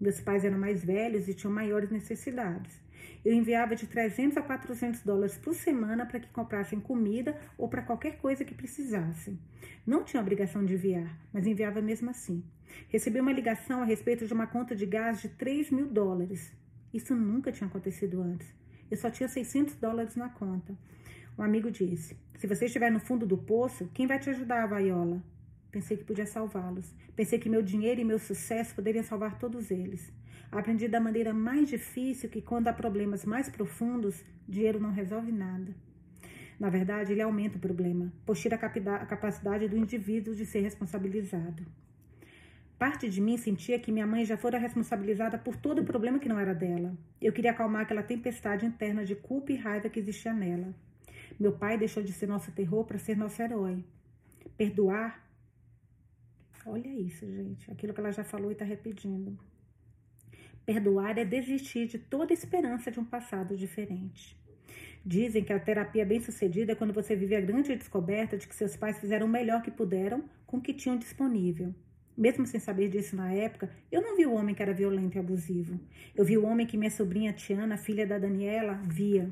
Meus pais eram mais velhos e tinham maiores necessidades. Eu enviava de 300 a 400 dólares por semana para que comprassem comida ou para qualquer coisa que precisassem. Não tinha obrigação de enviar, mas enviava mesmo assim. Recebi uma ligação a respeito de uma conta de gás de 3 mil dólares. Isso nunca tinha acontecido antes. Eu só tinha 600 dólares na conta. Um amigo disse: Se você estiver no fundo do poço, quem vai te ajudar, Vaiola? Pensei que podia salvá-los. Pensei que meu dinheiro e meu sucesso poderiam salvar todos eles. Aprendi da maneira mais difícil que quando há problemas mais profundos, dinheiro não resolve nada. Na verdade, ele aumenta o problema, pois tira a capacidade do indivíduo de ser responsabilizado. Parte de mim sentia que minha mãe já fora responsabilizada por todo o problema que não era dela. Eu queria acalmar aquela tempestade interna de culpa e raiva que existia nela. Meu pai deixou de ser nosso terror para ser nosso herói. Perdoar Olha isso, gente. Aquilo que ela já falou e está repetindo. Perdoar é desistir de toda esperança de um passado diferente. Dizem que a terapia bem-sucedida é quando você vive a grande descoberta de que seus pais fizeram o melhor que puderam com o que tinham disponível. Mesmo sem saber disso na época, eu não vi o homem que era violento e abusivo. Eu vi o homem que minha sobrinha Tiana, filha da Daniela, via.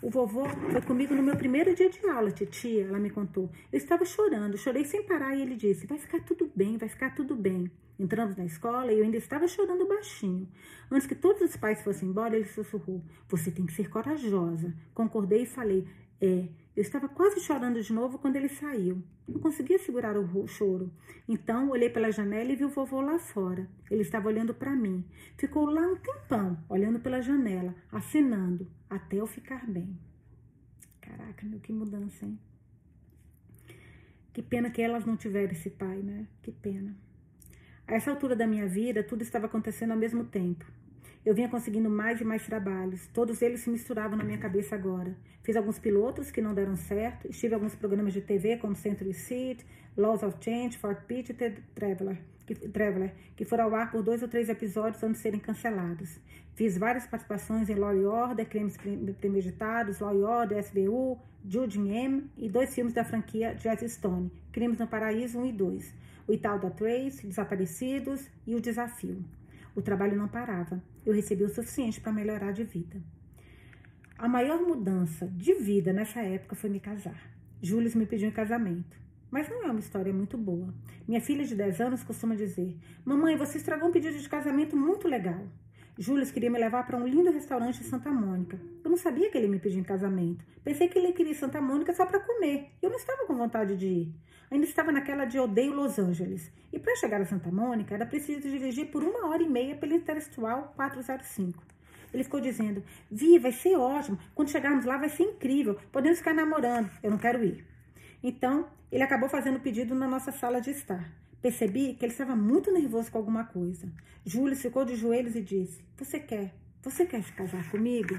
O vovô foi comigo no meu primeiro dia de aula, titia, ela me contou. Eu estava chorando, chorei sem parar e ele disse: Vai ficar tudo bem, vai ficar tudo bem. Entramos na escola e eu ainda estava chorando baixinho. Antes que todos os pais fossem embora, ele sussurrou: Você tem que ser corajosa. Concordei e falei: É. Eu estava quase chorando de novo quando ele saiu. Não conseguia segurar o choro. Então olhei pela janela e vi o vovô lá fora. Ele estava olhando para mim. Ficou lá um tempão, olhando pela janela, acenando, até eu ficar bem. Caraca, meu, que mudança, hein? Que pena que elas não tiveram esse pai, né? Que pena. A essa altura da minha vida, tudo estava acontecendo ao mesmo tempo. Eu vinha conseguindo mais e mais trabalhos. Todos eles se misturavam na minha cabeça agora. Fiz alguns pilotos que não deram certo. Estive em alguns programas de TV como Century Seat, Laws of Change, Fort Pitt e The Traveler, que, Traveler, que foram ao ar por dois ou três episódios antes de serem cancelados. Fiz várias participações em Law and Order, Crimes Premeditados, Law and Order, SBU, Jude M e dois filmes da franquia Jazz Stone, Crimes no Paraíso 1 e 2, O Ital da Trace, Desaparecidos e O Desafio. O trabalho não parava. Eu recebi o suficiente para melhorar de vida. A maior mudança de vida nessa época foi me casar. Júlio me pediu em casamento. Mas não é uma história muito boa. Minha filha de 10 anos costuma dizer: Mamãe, você estragou um pedido de casamento muito legal. Júlio queria me levar para um lindo restaurante em Santa Mônica. Eu não sabia que ele me pediu em casamento. Pensei que ele queria Santa Mônica só para comer. Eu não estava com vontade de ir. Ainda estava naquela de odeio Los Angeles. E para chegar a Santa Mônica, era preciso dirigir por uma hora e meia pela Interestadual 405. Ele ficou dizendo: Vi, vai ser ótimo. Quando chegarmos lá, vai ser incrível. Podemos ficar namorando. Eu não quero ir. Então, ele acabou fazendo o pedido na nossa sala de estar. Percebi que ele estava muito nervoso com alguma coisa. Júlio ficou de joelhos e disse: Você quer? Você quer se casar comigo?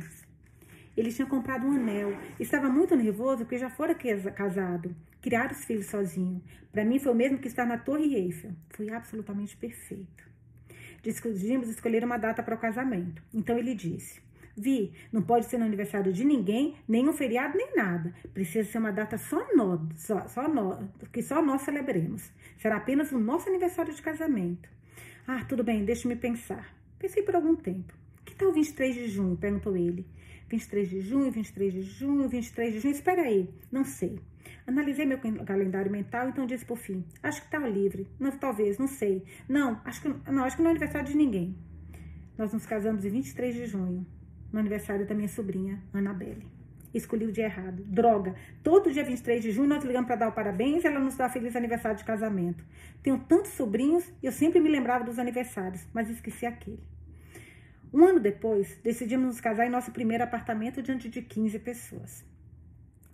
Ele tinha comprado um anel. Estava muito nervoso porque já fora casado. Criar os filhos sozinho. Para mim foi o mesmo que estar na Torre Eiffel. Foi absolutamente perfeito. Decidimos escolher uma data para o casamento. Então ele disse: Vi, não pode ser no aniversário de ninguém, nem um feriado, nem nada. Precisa ser uma data só, no, só, só no, que só nós celebremos. Será apenas o nosso aniversário de casamento. Ah, tudo bem, deixe-me pensar. Pensei por algum tempo. Que tal 23 de junho? Perguntou ele. 23 de junho, 23 de junho, 23 de junho. Espera aí, não sei. Analisei meu calendário mental, então disse por fim: Acho que tá livre. Não, talvez, não sei. Não, acho que não, acho que não é aniversário de ninguém. Nós nos casamos em 23 de junho, no aniversário da minha sobrinha, Annabelle. Escolhi o dia errado. Droga! Todo dia 23 de junho nós ligamos para dar o parabéns e ela nos dá feliz aniversário de casamento. Tenho tantos sobrinhos e eu sempre me lembrava dos aniversários, mas esqueci aquele. Um ano depois, decidimos nos casar em nosso primeiro apartamento diante de 15 pessoas.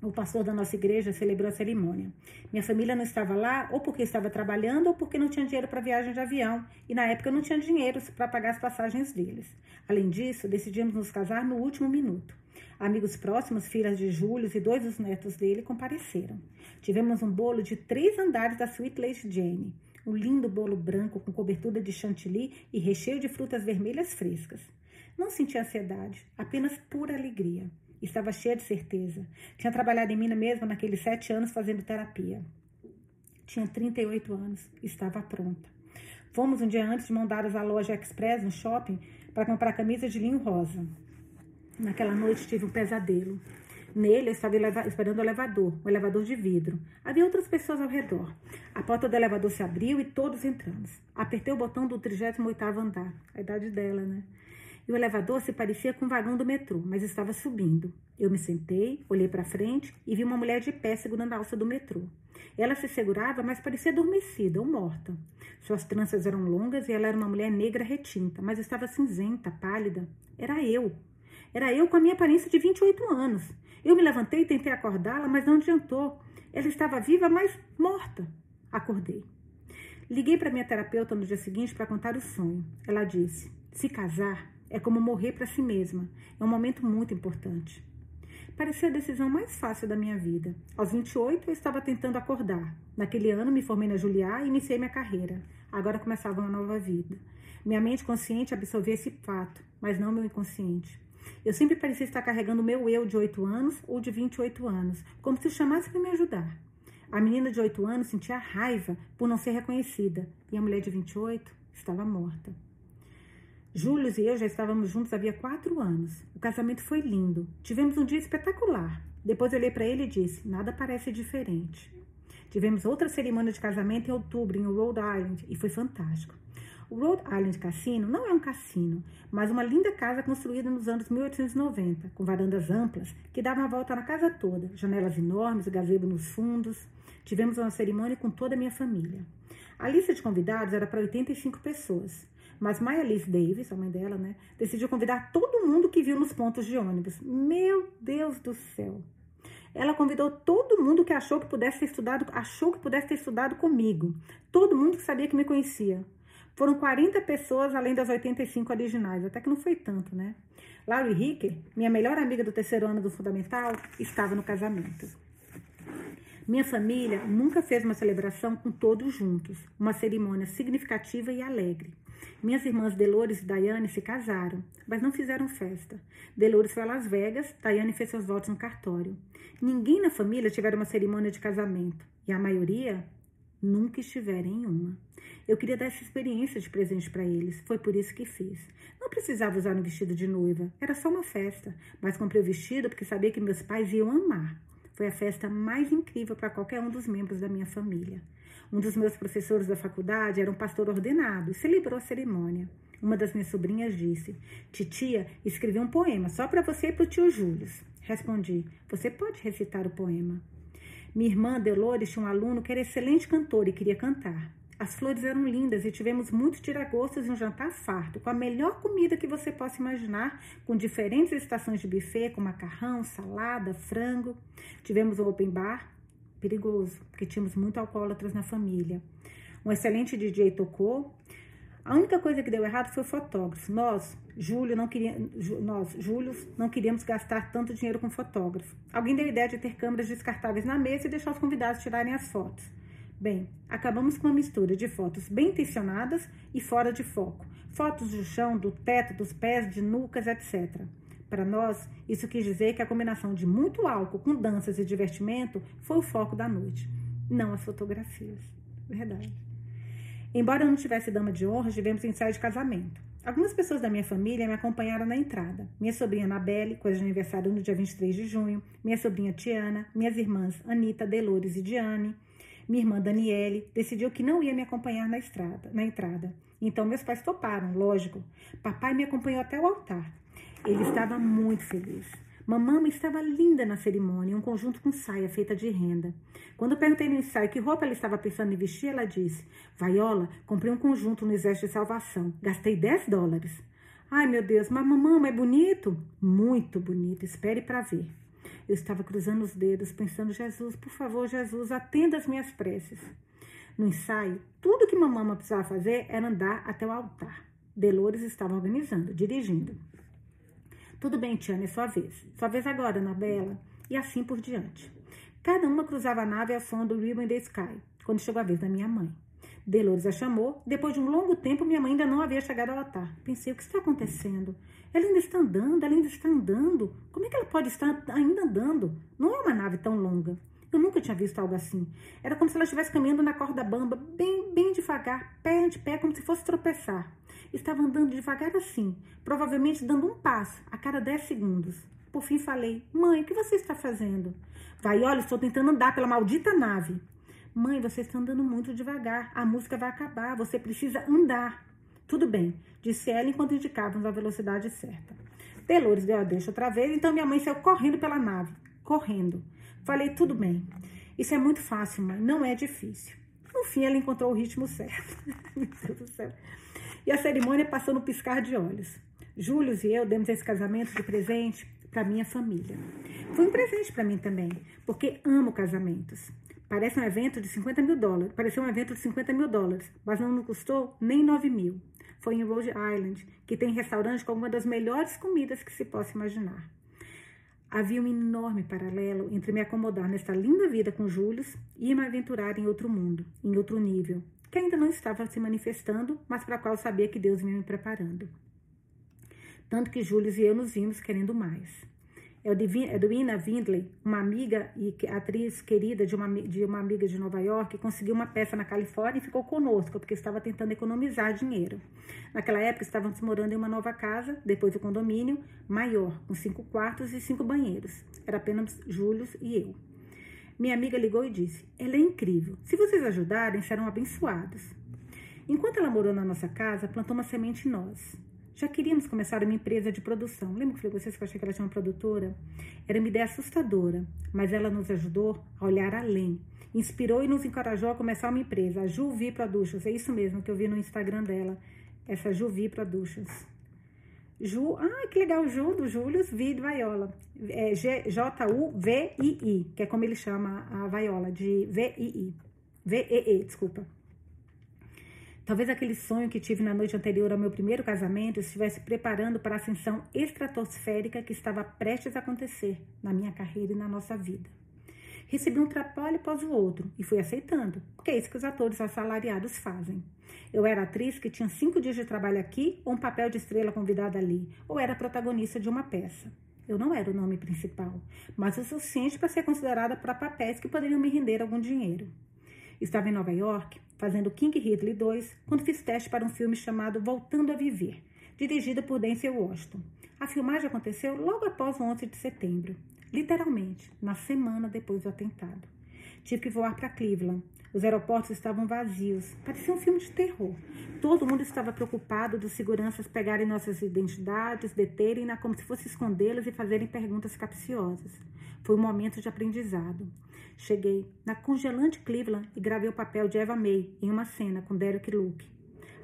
O pastor da nossa igreja celebrou a cerimônia. Minha família não estava lá, ou porque estava trabalhando, ou porque não tinha dinheiro para viagem de avião, e na época não tinha dinheiro para pagar as passagens deles. Além disso, decidimos nos casar no último minuto. Amigos próximos, filhas de Júlio e dois dos netos dele compareceram. Tivemos um bolo de três andares da Sweet Lady Jane um lindo bolo branco com cobertura de chantilly e recheio de frutas vermelhas frescas. Não senti ansiedade, apenas pura alegria. Estava cheia de certeza. Tinha trabalhado em mim mesma naqueles sete anos fazendo terapia. Tinha 38 anos, estava pronta. Fomos um dia antes de mão dadas à loja Express, no shopping, para comprar camisa de linho rosa. Naquela noite tive um pesadelo. Nele, eu estava esperando o elevador, um elevador de vidro. Havia outras pessoas ao redor. A porta do elevador se abriu e todos entramos. Apertei o botão do 38º andar, a idade dela, né? E o elevador se parecia com um vagão do metrô, mas estava subindo. Eu me sentei, olhei para frente e vi uma mulher de pé segurando a alça do metrô. Ela se segurava, mas parecia adormecida ou morta. Suas tranças eram longas e ela era uma mulher negra retinta, mas estava cinzenta, pálida. Era eu. Era eu com a minha aparência de 28 anos. Eu me levantei e tentei acordá-la, mas não adiantou. Ela estava viva, mas morta. Acordei. Liguei para minha terapeuta no dia seguinte para contar o sonho. Ela disse: se casar é como morrer para si mesma. É um momento muito importante. Parecia a decisão mais fácil da minha vida. Aos 28, eu estava tentando acordar. Naquele ano, me formei na Juliá e iniciei minha carreira. Agora começava uma nova vida. Minha mente consciente absorvia esse fato, mas não meu inconsciente. Eu sempre parecia estar carregando o meu eu de 8 anos ou de 28 anos, como se chamasse para me ajudar. A menina de 8 anos sentia raiva por não ser reconhecida e a mulher de 28 estava morta. Júlio e eu já estávamos juntos havia quatro anos. O casamento foi lindo. Tivemos um dia espetacular. Depois olhei para ele e disse: Nada parece diferente. Tivemos outra cerimônia de casamento em outubro, em Rhode Island, e foi fantástico. O Rhode Island Cassino não é um cassino, mas uma linda casa construída nos anos 1890, com varandas amplas que davam a volta na casa toda, janelas enormes, gazebo nos fundos. Tivemos uma cerimônia com toda a minha família. A lista de convidados era para 85 pessoas, mas Maya Liz Davis, a mãe dela, né, decidiu convidar todo mundo que viu nos pontos de ônibus. Meu Deus do céu! Ela convidou todo mundo que achou que pudesse ter estudado, achou que pudesse ter estudado comigo. Todo mundo que sabia que me conhecia. Foram 40 pessoas além das 85 originais, até que não foi tanto, né? Laurie Ricker, minha melhor amiga do terceiro ano do fundamental, estava no casamento. Minha família nunca fez uma celebração com todos juntos, uma cerimônia significativa e alegre. Minhas irmãs Delores e Daiane se casaram, mas não fizeram festa. Delores foi a Las Vegas, Daiane fez seus votos no cartório. Ninguém na família tiver uma cerimônia de casamento, e a maioria nunca estiver em uma. Eu queria dar essa experiência de presente para eles, foi por isso que fiz. Não precisava usar um vestido de noiva, era só uma festa, mas comprei o vestido porque sabia que meus pais iam amar. Foi a festa mais incrível para qualquer um dos membros da minha família. Um dos meus professores da faculdade era um pastor ordenado e celebrou a cerimônia. Uma das minhas sobrinhas disse: Titia, escrevi um poema só para você e para o tio Júlio. Respondi: Você pode recitar o poema. Minha irmã Delores tinha um aluno que era excelente cantor e queria cantar. As flores eram lindas e tivemos muitos tiragostos e um jantar farto, com a melhor comida que você possa imaginar, com diferentes estações de buffet, com macarrão, salada, frango. Tivemos um open bar, perigoso, porque tínhamos muito alcoólatras na família. Um excelente DJ tocou. A única coisa que deu errado foi o fotógrafo. Nós, Júlio, não queria, nós, Júlio, não queríamos gastar tanto dinheiro com fotógrafo. Alguém deu a ideia de ter câmeras descartáveis na mesa e deixar os convidados tirarem as fotos. Bem, acabamos com uma mistura de fotos bem intencionadas e fora de foco. Fotos do chão, do teto, dos pés, de nucas, etc. Para nós, isso quis dizer que a combinação de muito álcool com danças e divertimento foi o foco da noite, não as fotografias. Verdade. Embora eu não tivesse dama de honra, tivemos ensaio de casamento. Algumas pessoas da minha família me acompanharam na entrada. Minha sobrinha Anabelle, coisa de aniversário no dia 23 de junho, minha sobrinha Tiana, minhas irmãs Anita, Delores e Diane, minha irmã Daniele, decidiu que não ia me acompanhar na, estrada, na entrada. Então meus pais toparam, lógico. Papai me acompanhou até o altar. Ele estava muito feliz. Mamãe estava linda na cerimônia, um conjunto com saia feita de renda. Quando eu perguntei no ensaio que roupa ela estava pensando em vestir, ela disse: Vaiola, comprei um conjunto no Exército de Salvação. Gastei 10 dólares. Ai, meu Deus, mas mamãe, é bonito? Muito bonito, espere para ver. Eu estava cruzando os dedos, pensando: Jesus, por favor, Jesus, atenda as minhas preces. No ensaio, tudo que mamãe precisava fazer era andar até o altar. Delores estava organizando, dirigindo. Tudo bem, Tiana, é sua vez. Sua vez agora, Anabela. E assim por diante. Cada uma cruzava a nave ao som do Ribbon the Sky, quando chegou a vez da minha mãe. Delores a chamou. Depois de um longo tempo, minha mãe ainda não havia chegado ao altar. Pensei, o que está acontecendo? Ela ainda está andando, ela ainda está andando. Como é que ela pode estar ainda andando? Não é uma nave tão longa. Eu nunca tinha visto algo assim. Era como se ela estivesse caminhando na corda bamba, bem, bem devagar, pé ante pé, como se fosse tropeçar estava andando devagar assim, provavelmente dando um passo a cada 10 segundos. Por fim falei: Mãe, o que você está fazendo? Vai, olha, estou tentando andar pela maldita nave. Mãe, você está andando muito devagar. A música vai acabar. Você precisa andar. Tudo bem, disse ela enquanto indicávamos a velocidade certa. Delores deu a deixa outra vez, então minha mãe saiu correndo pela nave. Correndo. Falei: Tudo bem. Isso é muito fácil, mãe. Não é difícil. No fim, ela encontrou o ritmo certo. Meu Deus do céu. E a cerimônia passou no piscar de olhos. Júlio e eu demos esse casamento de presente para minha família. Foi um presente para mim também, porque amo casamentos. Parece um evento de 50 mil dólares. Pareceu um evento de 50 mil dólares, mas não custou nem 9 mil. Foi em Rhode Island, que tem restaurante com uma das melhores comidas que se possa imaginar. Havia um enorme paralelo entre me acomodar nesta linda vida com Júlio e me aventurar em outro mundo, em outro nível, que ainda não estava se manifestando, mas para qual sabia que Deus vinha me preparando. Tanto que Júlio e eu nos vimos querendo mais. Edwina é Windley, uma amiga e atriz querida de uma, de uma amiga de Nova York, conseguiu uma peça na Califórnia e ficou conosco, porque estava tentando economizar dinheiro. Naquela época, estávamos morando em uma nova casa, depois do condomínio, maior, com cinco quartos e cinco banheiros. Era apenas Júlio e eu. Minha amiga ligou e disse: Ela é incrível. Se vocês ajudarem, serão abençoados. Enquanto ela morou na nossa casa, plantou uma semente em nós. Já queríamos começar uma empresa de produção. Lembra que eu falei com vocês que eu achei que ela tinha uma produtora? Era uma ideia assustadora, mas ela nos ajudou a olhar além. Inspirou e nos encorajou a começar uma empresa, a Juvi Productions. É isso mesmo que eu vi no Instagram dela, essa Juvi Productions. Ju, ah, que legal, Ju, do Július Vid Vaiola. É J-U-V-I-I, que é como ele chama a vaiola, de V-I-I. V-E-E, desculpa. Talvez aquele sonho que tive na noite anterior ao meu primeiro casamento estivesse preparando para a ascensão estratosférica que estava prestes a acontecer na minha carreira e na nossa vida. Recebi um trabalho após o outro e fui aceitando, porque é isso que os atores assalariados fazem. Eu era atriz que tinha cinco dias de trabalho aqui ou um papel de estrela convidada ali, ou era protagonista de uma peça. Eu não era o nome principal, mas o suficiente para ser considerada para papéis que poderiam me render algum dinheiro. Estava em Nova York, fazendo King Ridley 2, quando fiz teste para um filme chamado Voltando a Viver, dirigido por Denzel Washington. A filmagem aconteceu logo após o 11 de setembro, literalmente, na semana depois do atentado. Tive que voar para Cleveland, os aeroportos estavam vazios. Parecia um filme de terror. Todo mundo estava preocupado dos seguranças pegarem nossas identidades, deterem-na como se fosse escondê-las e fazerem perguntas capciosas. Foi um momento de aprendizado. Cheguei na congelante Cleveland e gravei o papel de Eva May em uma cena com Derek Luke.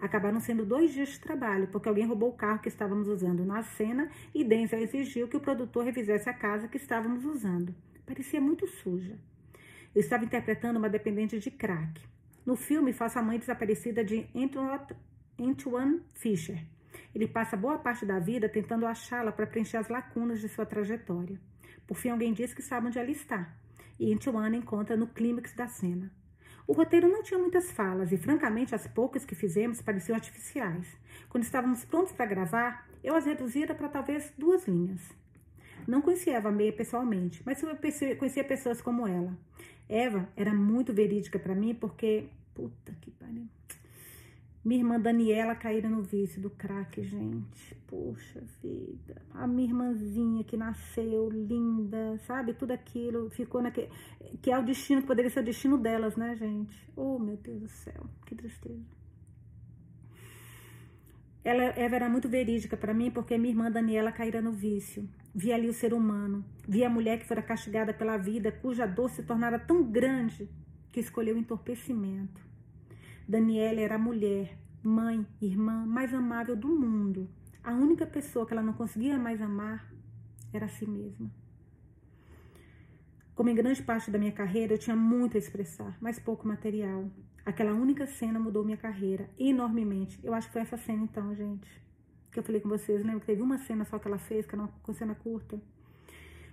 Acabaram sendo dois dias de trabalho, porque alguém roubou o carro que estávamos usando na cena e Denzel exigiu que o produtor revisasse a casa que estávamos usando. Parecia muito suja. Eu estava interpretando uma dependente de crack. No filme, faço a mãe desaparecida de Antoine Fisher. Ele passa boa parte da vida tentando achá-la para preencher as lacunas de sua trajetória. Por fim, alguém diz que sabe onde ela está. E Antoine encontra no clímax da cena. O roteiro não tinha muitas falas e, francamente, as poucas que fizemos pareciam artificiais. Quando estávamos prontos para gravar, eu as reduzira para talvez duas linhas. Não conhecia Eva Meia pessoalmente, mas eu conhecia pessoas como ela. Eva era muito verídica para mim porque, puta que pariu. Minha irmã Daniela caíra no vício do crack, gente. Poxa vida. A minha irmãzinha que nasceu linda, sabe? Tudo aquilo ficou naquele. Que é o destino, que poderia ser o destino delas, né, gente? Oh, meu Deus do céu. Que tristeza. Ela, era muito verídica para mim, porque minha irmã Daniela caíra no vício. Vi ali o ser humano. Vi a mulher que fora castigada pela vida, cuja dor se tornara tão grande que escolheu o entorpecimento Daniela era a mulher, mãe, irmã mais amável do mundo. A única pessoa que ela não conseguia mais amar era a si mesma. Como em grande parte da minha carreira, eu tinha muito a expressar, mas pouco material. Aquela única cena mudou minha carreira enormemente. Eu acho que foi essa cena então, gente. Que eu falei com vocês, lembra que teve uma cena só que ela fez, que era uma cena curta.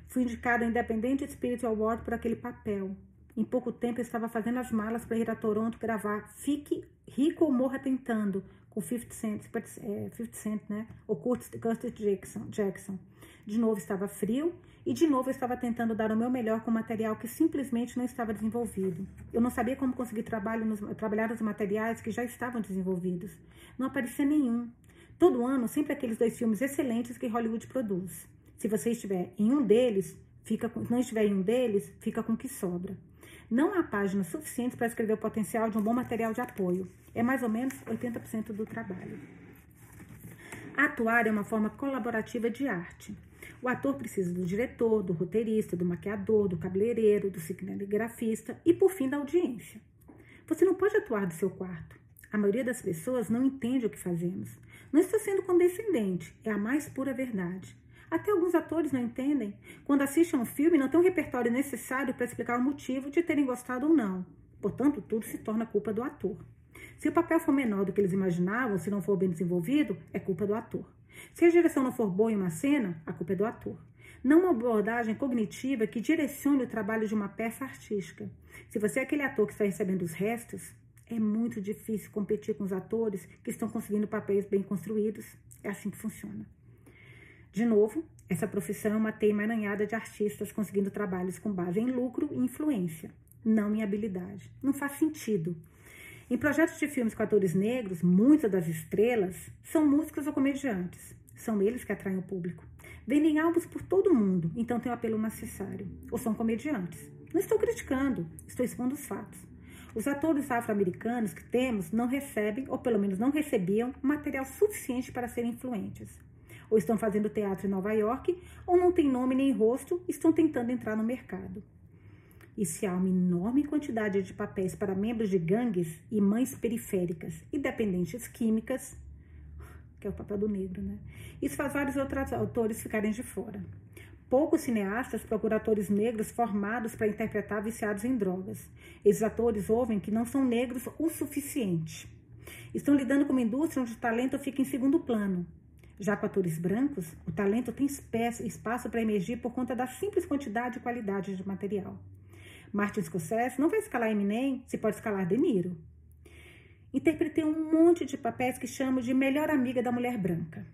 Fui indicada ao Independent Spirit Award por aquele papel. Em pouco tempo, eu estava fazendo as malas para ir a Toronto gravar Fique Rico ou Morra Tentando, com 50 Cent, é, 50 Cent né? O Curtis, Curtis Jackson, Jackson. De novo estava frio e de novo eu estava tentando dar o meu melhor com material que simplesmente não estava desenvolvido. Eu não sabia como conseguir trabalho nos, trabalhar os materiais que já estavam desenvolvidos. Não aparecia nenhum. Todo ano, sempre aqueles dois filmes excelentes que Hollywood produz. Se você estiver em um deles, fica com, não estiver em um deles, fica com o que sobra. Não há páginas suficientes para escrever o potencial de um bom material de apoio. É mais ou menos 80% do trabalho. Atuar é uma forma colaborativa de arte. O ator precisa do diretor, do roteirista, do maquiador, do cabeleireiro, do cinegrafista e, por fim, da audiência. Você não pode atuar do seu quarto. A maioria das pessoas não entende o que fazemos. Não estou sendo condescendente, é a mais pura verdade. Até alguns atores não entendem. Quando assistem um filme, não têm um repertório necessário para explicar o motivo de terem gostado ou não. Portanto, tudo se torna culpa do ator. Se o papel for menor do que eles imaginavam, se não for bem desenvolvido, é culpa do ator. Se a direção não for boa em uma cena, a culpa é do ator. Não uma abordagem cognitiva que direcione o trabalho de uma peça artística. Se você é aquele ator que está recebendo os restos, é muito difícil competir com os atores que estão conseguindo papéis bem construídos. É assim que funciona. De novo, essa profissão é uma teia emaranhada de artistas conseguindo trabalhos com base em lucro e influência, não em habilidade. Não faz sentido. Em projetos de filmes com atores negros, muitas das estrelas são músicos ou comediantes. São eles que atraem o público. Vendem álbuns por todo mundo, então tem o apelo necessário. Ou são comediantes. Não estou criticando, estou expondo os fatos. Os atores afro-americanos que temos não recebem, ou pelo menos não recebiam, material suficiente para serem influentes ou estão fazendo teatro em Nova York, ou não têm nome nem rosto, estão tentando entrar no mercado. E se há uma enorme quantidade de papéis para membros de gangues e mães periféricas e dependentes químicas, que é o papel do negro, né? Isso faz vários outros autores ficarem de fora. Poucos cineastas procuram atores negros formados para interpretar viciados em drogas. Esses atores ouvem que não são negros o suficiente. Estão lidando com uma indústria onde o talento fica em segundo plano. Já com atores brancos, o talento tem espaço para emergir por conta da simples quantidade e qualidade de material. Martin Scorsese não vai escalar Eminem se pode escalar De Niro. Interpretei um monte de papéis que chamo de melhor amiga da mulher branca.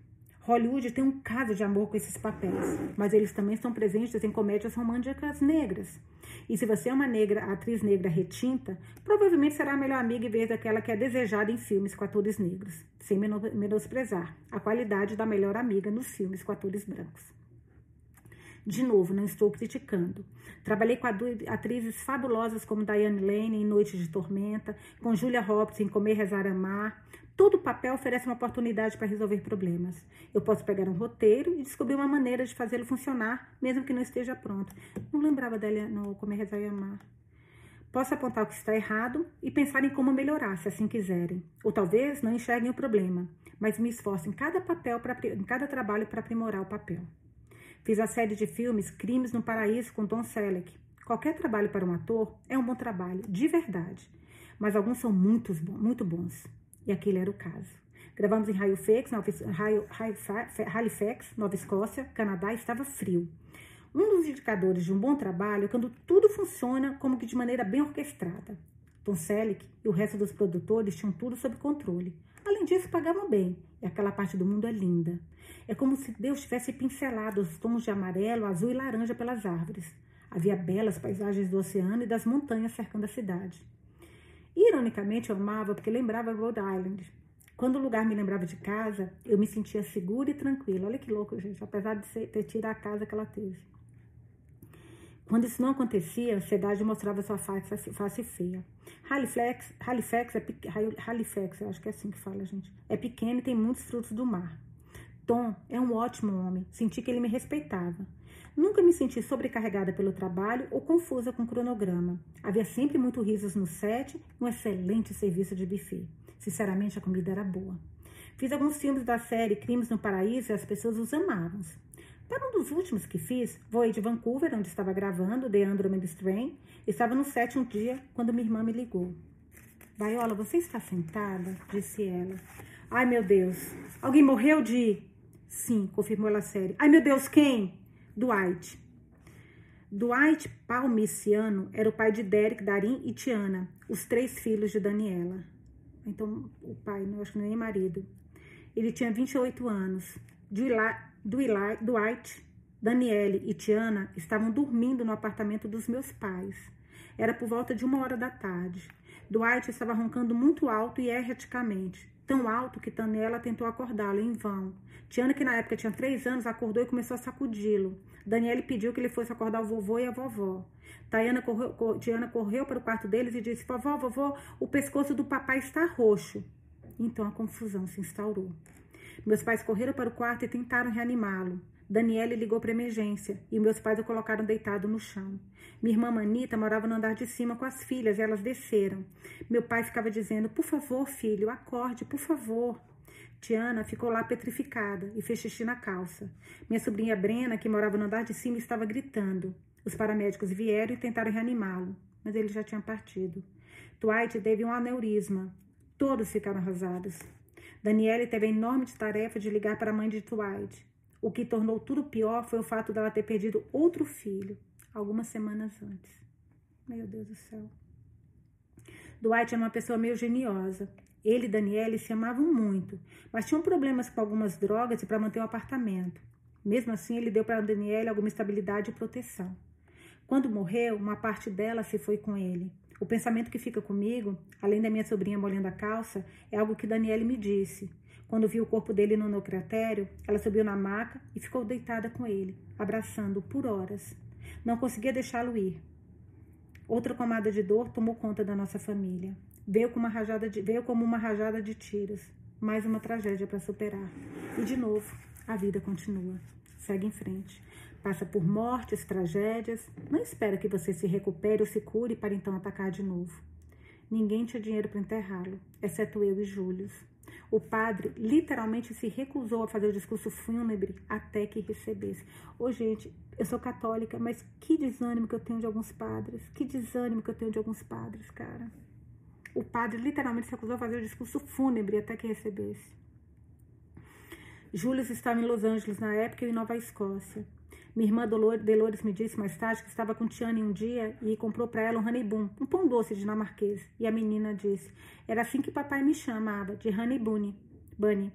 Hollywood tem um caso de amor com esses papéis, mas eles também estão presentes em comédias românticas negras. E se você é uma negra, atriz negra retinta, provavelmente será a melhor amiga em vez daquela que é desejada em filmes com atores negros, sem menosprezar a qualidade da melhor amiga nos filmes com atores brancos. De novo, não estou criticando. Trabalhei com atrizes fabulosas como Diane Lane em Noite de Tormenta, com Julia Roberts em Comer, Rezar, Amar, Todo papel oferece uma oportunidade para resolver problemas. Eu posso pegar um roteiro e descobrir uma maneira de fazê-lo funcionar, mesmo que não esteja pronto. Não lembrava dela no Comer, Rezar e Amar. Posso apontar o que está errado e pensar em como melhorar, se assim quiserem. Ou talvez não enxerguem o problema, mas me esforço em cada papel, pra, em cada trabalho para aprimorar o papel. Fiz a série de filmes Crimes no Paraíso com Tom Selleck. Qualquer trabalho para um ator é um bom trabalho, de verdade. Mas alguns são muito, muito bons. E aquele era o caso. Gravamos em Halifax, Nova, Halifax, Nova Escócia, Canadá, estava frio. Um dos indicadores de um bom trabalho é quando tudo funciona como que de maneira bem orquestrada. Tom Selleck e o resto dos produtores tinham tudo sob controle. Além disso, pagavam bem. E aquela parte do mundo é linda. É como se Deus tivesse pincelado os tons de amarelo, azul e laranja pelas árvores. Havia belas paisagens do oceano e das montanhas cercando a cidade. Ironicamente, eu amava porque lembrava Rhode Island. Quando o lugar me lembrava de casa, eu me sentia segura e tranquila. Olha que louco, gente, apesar de ter tido a casa que ela teve. Quando isso não acontecia, a ansiedade mostrava sua face, face feia. Halifax, Halifax, é, Halifax, eu acho que é assim que fala, gente. É pequeno e tem muitos frutos do mar. Tom é um ótimo homem. Senti que ele me respeitava. Nunca me senti sobrecarregada pelo trabalho ou confusa com o cronograma. Havia sempre muito risos no set e um excelente serviço de buffet. Sinceramente, a comida era boa. Fiz alguns filmes da série Crimes no Paraíso e as pessoas os amavam. Para um dos últimos que fiz, voei de Vancouver, onde estava gravando The Andromeda Strain. Estava no set um dia quando minha irmã me ligou. Viola, você está sentada? Disse ela. Ai, meu Deus. Alguém morreu de... Sim, confirmou ela séria. Ai, meu Deus, quem? Dwight. Dwight Palmiciano era o pai de Derek, Darim e Tiana, os três filhos de Daniela. Então, o pai, não acho que nem marido. Ele tinha 28 anos. Dwight, Daniele e Tiana estavam dormindo no apartamento dos meus pais. Era por volta de uma hora da tarde. Dwight estava roncando muito alto e erraticamente, tão alto que Daniela tentou acordá-lo em vão. Tiana, que na época tinha três anos, acordou e começou a sacudi-lo. Daniele pediu que ele fosse acordar o vovô e a vovó. Tiana correu, Tiana correu para o quarto deles e disse: Vovó, vovó, o pescoço do papai está roxo. Então a confusão se instaurou. Meus pais correram para o quarto e tentaram reanimá-lo. Daniele ligou para emergência e meus pais o colocaram deitado no chão. Minha irmã Manita morava no andar de cima com as filhas e elas desceram. Meu pai ficava dizendo: Por favor, filho, acorde, por favor. Tiana ficou lá petrificada e fez xixi na calça. Minha sobrinha Brena, que morava no andar de cima, estava gritando. Os paramédicos vieram e tentaram reanimá-lo, mas ele já tinha partido. Dwight teve um aneurisma. Todos ficaram arrasados. Daniele teve a enorme tarefa de ligar para a mãe de Dwight. O que tornou tudo pior foi o fato dela ter perdido outro filho algumas semanas antes. Meu Deus do céu. Dwight era uma pessoa meio geniosa. Ele e Daniele se amavam muito, mas tinham problemas com algumas drogas e para manter o apartamento. Mesmo assim, ele deu para Daniele alguma estabilidade e proteção. Quando morreu, uma parte dela se foi com ele. O pensamento que fica comigo, além da minha sobrinha molhando a calça, é algo que Daniele me disse. Quando viu o corpo dele no necrotério, ela subiu na maca e ficou deitada com ele, abraçando-o por horas. Não conseguia deixá-lo ir. Outra camada de dor tomou conta da nossa família. Veio, com uma rajada de, veio como uma rajada de tiros. Mais uma tragédia para superar. E de novo, a vida continua. Segue em frente passa por mortes, tragédias, não espera que você se recupere ou se cure para então atacar de novo. Ninguém tinha dinheiro para enterrá-lo, exceto eu e Július. O padre literalmente se recusou a fazer o discurso fúnebre até que recebesse. Ô, gente, eu sou católica, mas que desânimo que eu tenho de alguns padres. Que desânimo que eu tenho de alguns padres, cara. O padre literalmente se recusou a fazer o discurso fúnebre até que recebesse. Július estava em Los Angeles na época e em Nova Escócia. Minha irmã Dolores me disse mais tarde que estava com Tiane um dia e comprou para ela um honey boom, um pão doce dinamarquês. E a menina disse: Era assim que papai me chamava, de honey bunny. bunny.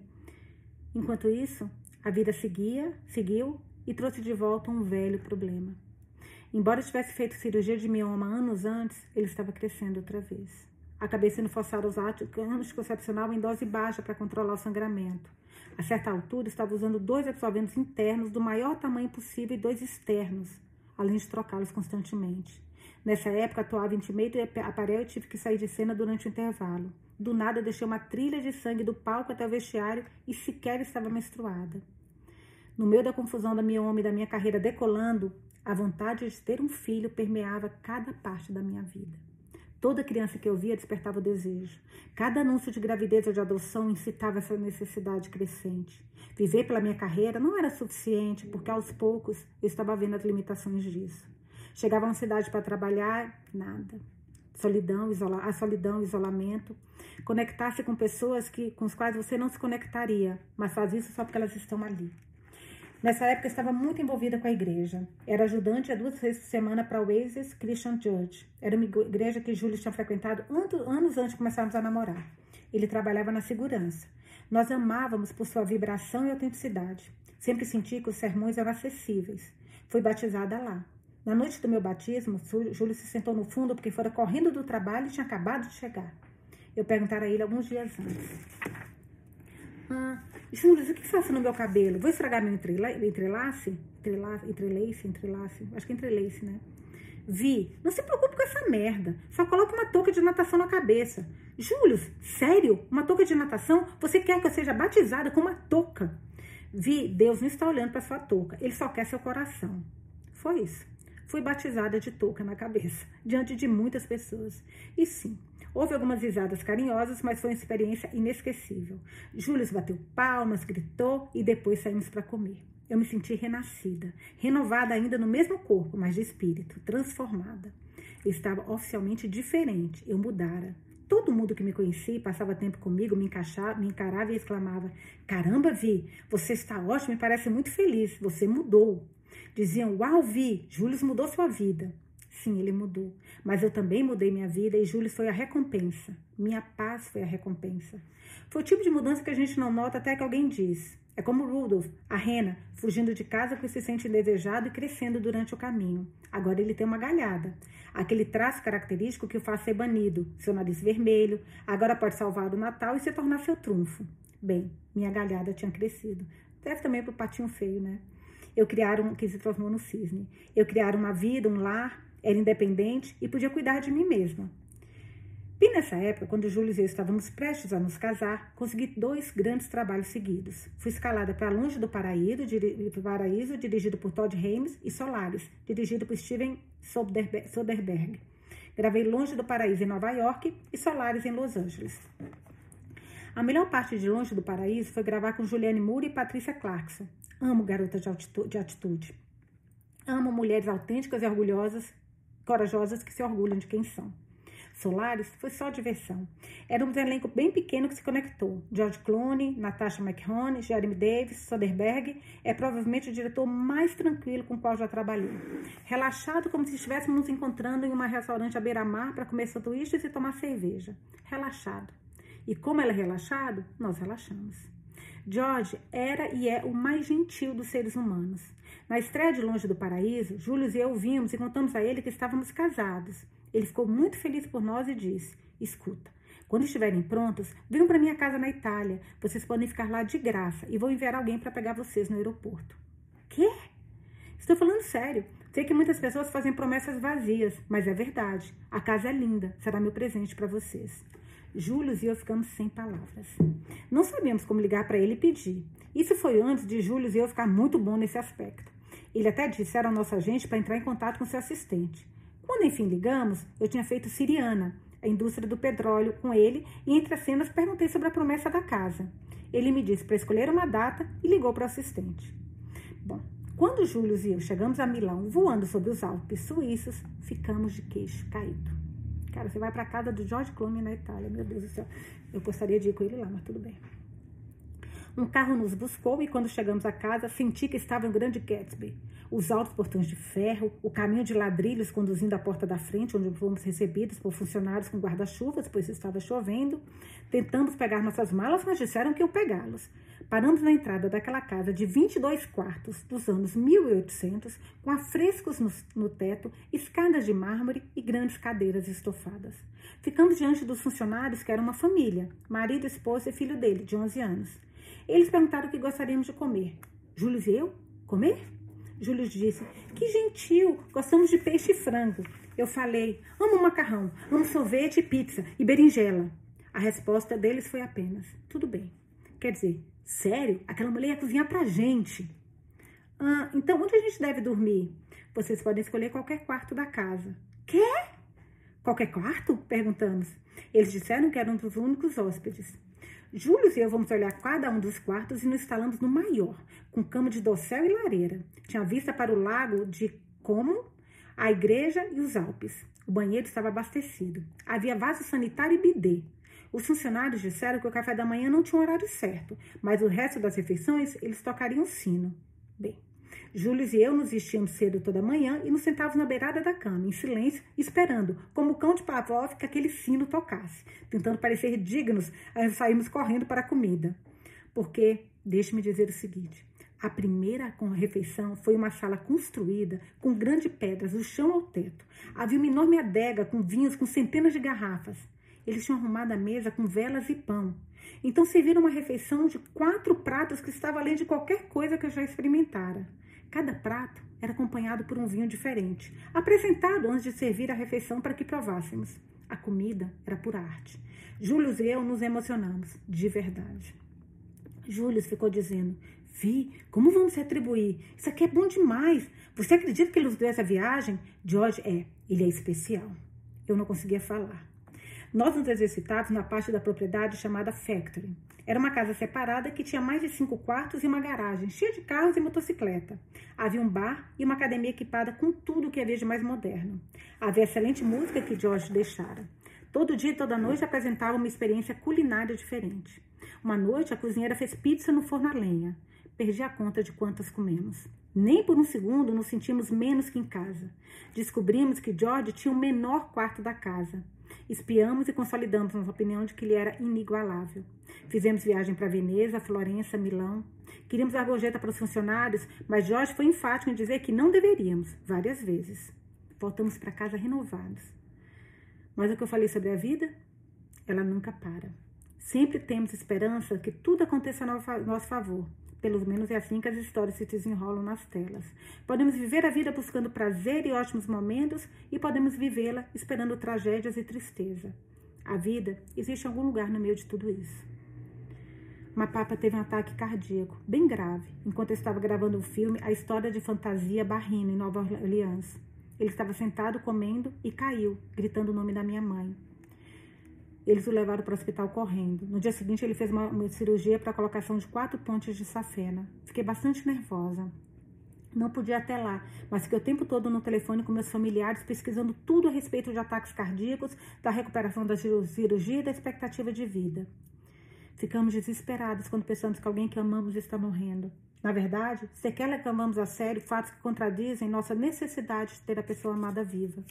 Enquanto isso, a vida seguia, seguiu e trouxe de volta um velho problema. Embora tivesse feito cirurgia de mioma anos antes, ele estava crescendo outra vez. Acabei sendo forçada a usar anticoncepcional em dose baixa para controlar o sangramento. A certa altura, estava usando dois absorventes internos do maior tamanho possível e dois externos, além de trocá-los constantemente. Nessa época, atuava em meio do aparelho e tive que sair de cena durante o intervalo. Do nada, deixei uma trilha de sangue do palco até o vestiário e sequer estava menstruada. No meio da confusão da minha homem e da minha carreira decolando, a vontade de ter um filho permeava cada parte da minha vida. Toda criança que eu via despertava o desejo. Cada anúncio de gravidez ou de adoção incitava essa necessidade crescente. Viver pela minha carreira não era suficiente, porque aos poucos eu estava vendo as limitações disso. Chegava uma cidade para trabalhar, nada. Solidão, isola a solidão, isolamento. Conectar-se com pessoas que, com as quais você não se conectaria, mas faz isso só porque elas estão ali. Nessa época estava muito envolvida com a igreja. Era ajudante a duas vezes por semana para o Oasis Christian Church. Era uma igreja que Júlio tinha frequentado anos antes de começarmos a namorar. Ele trabalhava na segurança. Nós amávamos por sua vibração e autenticidade. Sempre senti que os sermões eram acessíveis. Fui batizada lá. Na noite do meu batismo, Júlio se sentou no fundo porque fora correndo do trabalho e tinha acabado de chegar. Eu perguntara a ele alguns dias antes. Ah, Júlio, o que faz no meu cabelo? Vou estragar meu entrelace? Entrelace? Entrelace? Entrelace? Acho que é entrelace, né? Vi, não se preocupe com essa merda. Só coloque uma touca de natação na cabeça. Júlio, sério? Uma touca de natação? Você quer que eu seja batizada com uma touca? Vi, Deus não está olhando para sua touca. Ele só quer seu coração. Foi isso. Fui batizada de touca na cabeça, diante de muitas pessoas. E sim, houve algumas risadas carinhosas, mas foi uma experiência inesquecível. Júlio bateu palmas, gritou e depois saímos para comer. Eu me senti renascida, renovada ainda no mesmo corpo, mas de espírito, transformada. Eu estava oficialmente diferente, eu mudara. Todo mundo que me conhecia e passava tempo comigo me, encaixava, me encarava e exclamava: Caramba, Vi, você está ótimo e parece muito feliz, você mudou. Diziam: Uau, Vi, Júlio mudou sua vida. Sim, ele mudou. Mas eu também mudei minha vida e Júlio foi a recompensa. Minha paz foi a recompensa. Foi o tipo de mudança que a gente não nota até que alguém diz. É como Rudolf, a rena, fugindo de casa porque se sente indesejado e crescendo durante o caminho. Agora ele tem uma galhada. Aquele traço característico que o faz ser banido, seu nariz vermelho, agora pode salvar o Natal e se tornar seu trunfo. Bem, minha galhada tinha crescido. Deve também pro patinho feio, né? Eu criar um que se transformou no cisne. Eu criar uma vida, um lar, era independente e podia cuidar de mim mesma. Bem nessa época, quando Júlio e eu estávamos prestes a nos casar, consegui dois grandes trabalhos seguidos. Fui escalada para Longe do Paraíso, diri Paraíso, dirigido por Todd Haynes, e Solaris, dirigido por Steven Soderbergh. Gravei Longe do Paraíso em Nova York e Solaris em Los Angeles. A melhor parte de Longe do Paraíso foi gravar com Juliane Moore e Patrícia Clarkson. Amo garotas de atitude. Amo mulheres autênticas e orgulhosas, corajosas que se orgulham de quem são. Solaris foi só diversão. Era um elenco bem pequeno que se conectou. George Clooney, Natasha McHone, Jeremy Davis, Soderbergh é provavelmente o diretor mais tranquilo com o qual já trabalhei. Relaxado como se estivéssemos nos encontrando em um restaurante à beira-mar para comer sanduíches e tomar cerveja. Relaxado. E como ele é relaxado, nós relaxamos. George era e é o mais gentil dos seres humanos. Na estreia de Longe do Paraíso, Júlio e eu vimos e contamos a ele que estávamos casados. Ele ficou muito feliz por nós e disse: Escuta, quando estiverem prontos, venham para minha casa na Itália. Vocês podem ficar lá de graça e vou enviar alguém para pegar vocês no aeroporto. Quê? Estou falando sério. Sei que muitas pessoas fazem promessas vazias, mas é verdade. A casa é linda, será meu presente para vocês. Júlio e eu ficamos sem palavras. Não sabíamos como ligar para ele e pedir. Isso foi antes de Júlio e eu ficar muito bom nesse aspecto. Ele até disseram ao nosso agente para entrar em contato com seu assistente. Quando enfim ligamos, eu tinha feito Siriana, a indústria do petróleo, com ele e entre as cenas perguntei sobre a promessa da casa. Ele me disse para escolher uma data e ligou para o assistente. Bom, quando Júlio e eu chegamos a Milão, voando sobre os Alpes suíços, ficamos de queixo caído. Cara, você vai para a casa do George Clooney na Itália, meu Deus do céu. Eu gostaria de ir com ele lá, mas tudo bem. Um carro nos buscou e quando chegamos à casa, senti que estava em Grande Gatsby. Os altos portões de ferro, o caminho de ladrilhos conduzindo à porta da frente, onde fomos recebidos por funcionários com guarda-chuvas, pois estava chovendo. Tentamos pegar nossas malas, mas disseram que eu pegá-los. Paramos na entrada daquela casa de 22 quartos dos anos 1800, com afrescos no, no teto, escadas de mármore e grandes cadeiras estofadas. Ficamos diante dos funcionários, que eram uma família, marido, esposa e filho dele, de 11 anos. Eles perguntaram o que gostaríamos de comer. Júlio e eu? Comer? Júlio disse: Que gentil, gostamos de peixe e frango. Eu falei: Amo macarrão, amo sorvete e pizza e berinjela. A resposta deles foi apenas: Tudo bem. Quer dizer, sério? Aquela mulher ia cozinhar pra gente. Ah, então onde a gente deve dormir? Vocês podem escolher qualquer quarto da casa. Quê? Qualquer quarto? Perguntamos. Eles disseram que eram dos únicos hóspedes. Júlio e eu vamos olhar cada um dos quartos e nos instalamos no maior, com cama de dossel e lareira. Tinha vista para o lago de Como, a igreja e os Alpes. O banheiro estava abastecido. Havia vaso sanitário e bidê. Os funcionários disseram que o café da manhã não tinha um horário certo, mas o resto das refeições eles tocariam sino. Bem, Júlio e eu nos vestíamos cedo toda manhã e nos sentávamos na beirada da cama, em silêncio, esperando, como o cão de Pavlov, que aquele sino tocasse, tentando parecer dignos ao sairmos correndo para a comida. Porque, deixe-me dizer o seguinte, a primeira refeição foi uma sala construída com grandes pedras, do chão ao teto. Havia uma enorme adega com vinhos com centenas de garrafas. Eles tinham arrumado a mesa com velas e pão. Então serviram uma refeição de quatro pratos que estava além de qualquer coisa que eu já experimentara. Cada prato era acompanhado por um vinho diferente, apresentado antes de servir a refeição para que provássemos. A comida era por arte. Júlio e eu nos emocionamos, de verdade. Júlio ficou dizendo: Vi, como vamos retribuir? Isso aqui é bom demais. Você acredita que ele nos deu essa viagem? George é, ele é especial. Eu não conseguia falar. Nós nos exercitávamos na parte da propriedade chamada Factory. Era uma casa separada que tinha mais de cinco quartos e uma garagem cheia de carros e motocicleta. Havia um bar e uma academia equipada com tudo o que havia de mais moderno. Havia excelente música que George deixara. Todo dia e toda noite apresentava uma experiência culinária diferente. Uma noite, a cozinheira fez pizza no forno a lenha. Perdi a conta de quantas comemos. Nem por um segundo nos sentimos menos que em casa. Descobrimos que George tinha o menor quarto da casa. Espiamos e consolidamos nossa opinião de que ele era inigualável. Fizemos viagem para Veneza, Florença, Milão. Queríamos dar gorjeta para os funcionários, mas Jorge foi enfático em dizer que não deveríamos, várias vezes. Voltamos para casa renovados. Mas o que eu falei sobre a vida? Ela nunca para. Sempre temos esperança que tudo aconteça a nosso favor. Pelo menos é assim que as histórias se desenrolam nas telas. Podemos viver a vida buscando prazer e ótimos momentos e podemos vivê-la esperando tragédias e tristeza. A vida existe em algum lugar no meio de tudo isso. Uma papa teve um ataque cardíaco, bem grave, enquanto eu estava gravando o filme A História de Fantasia Barrino, em Nova Orleans. Ele estava sentado comendo e caiu, gritando o nome da minha mãe. Eles o levaram para o hospital correndo. No dia seguinte, ele fez uma, uma cirurgia para a colocação de quatro pontes de safena. Fiquei bastante nervosa. Não podia até lá, mas fiquei o tempo todo no telefone com meus familiares, pesquisando tudo a respeito de ataques cardíacos, da recuperação da cirurgia e da expectativa de vida. Ficamos desesperados quando pensamos que alguém que amamos está morrendo. Na verdade, sequer levamos a sério fatos que contradizem nossa necessidade de ter a pessoa amada viva.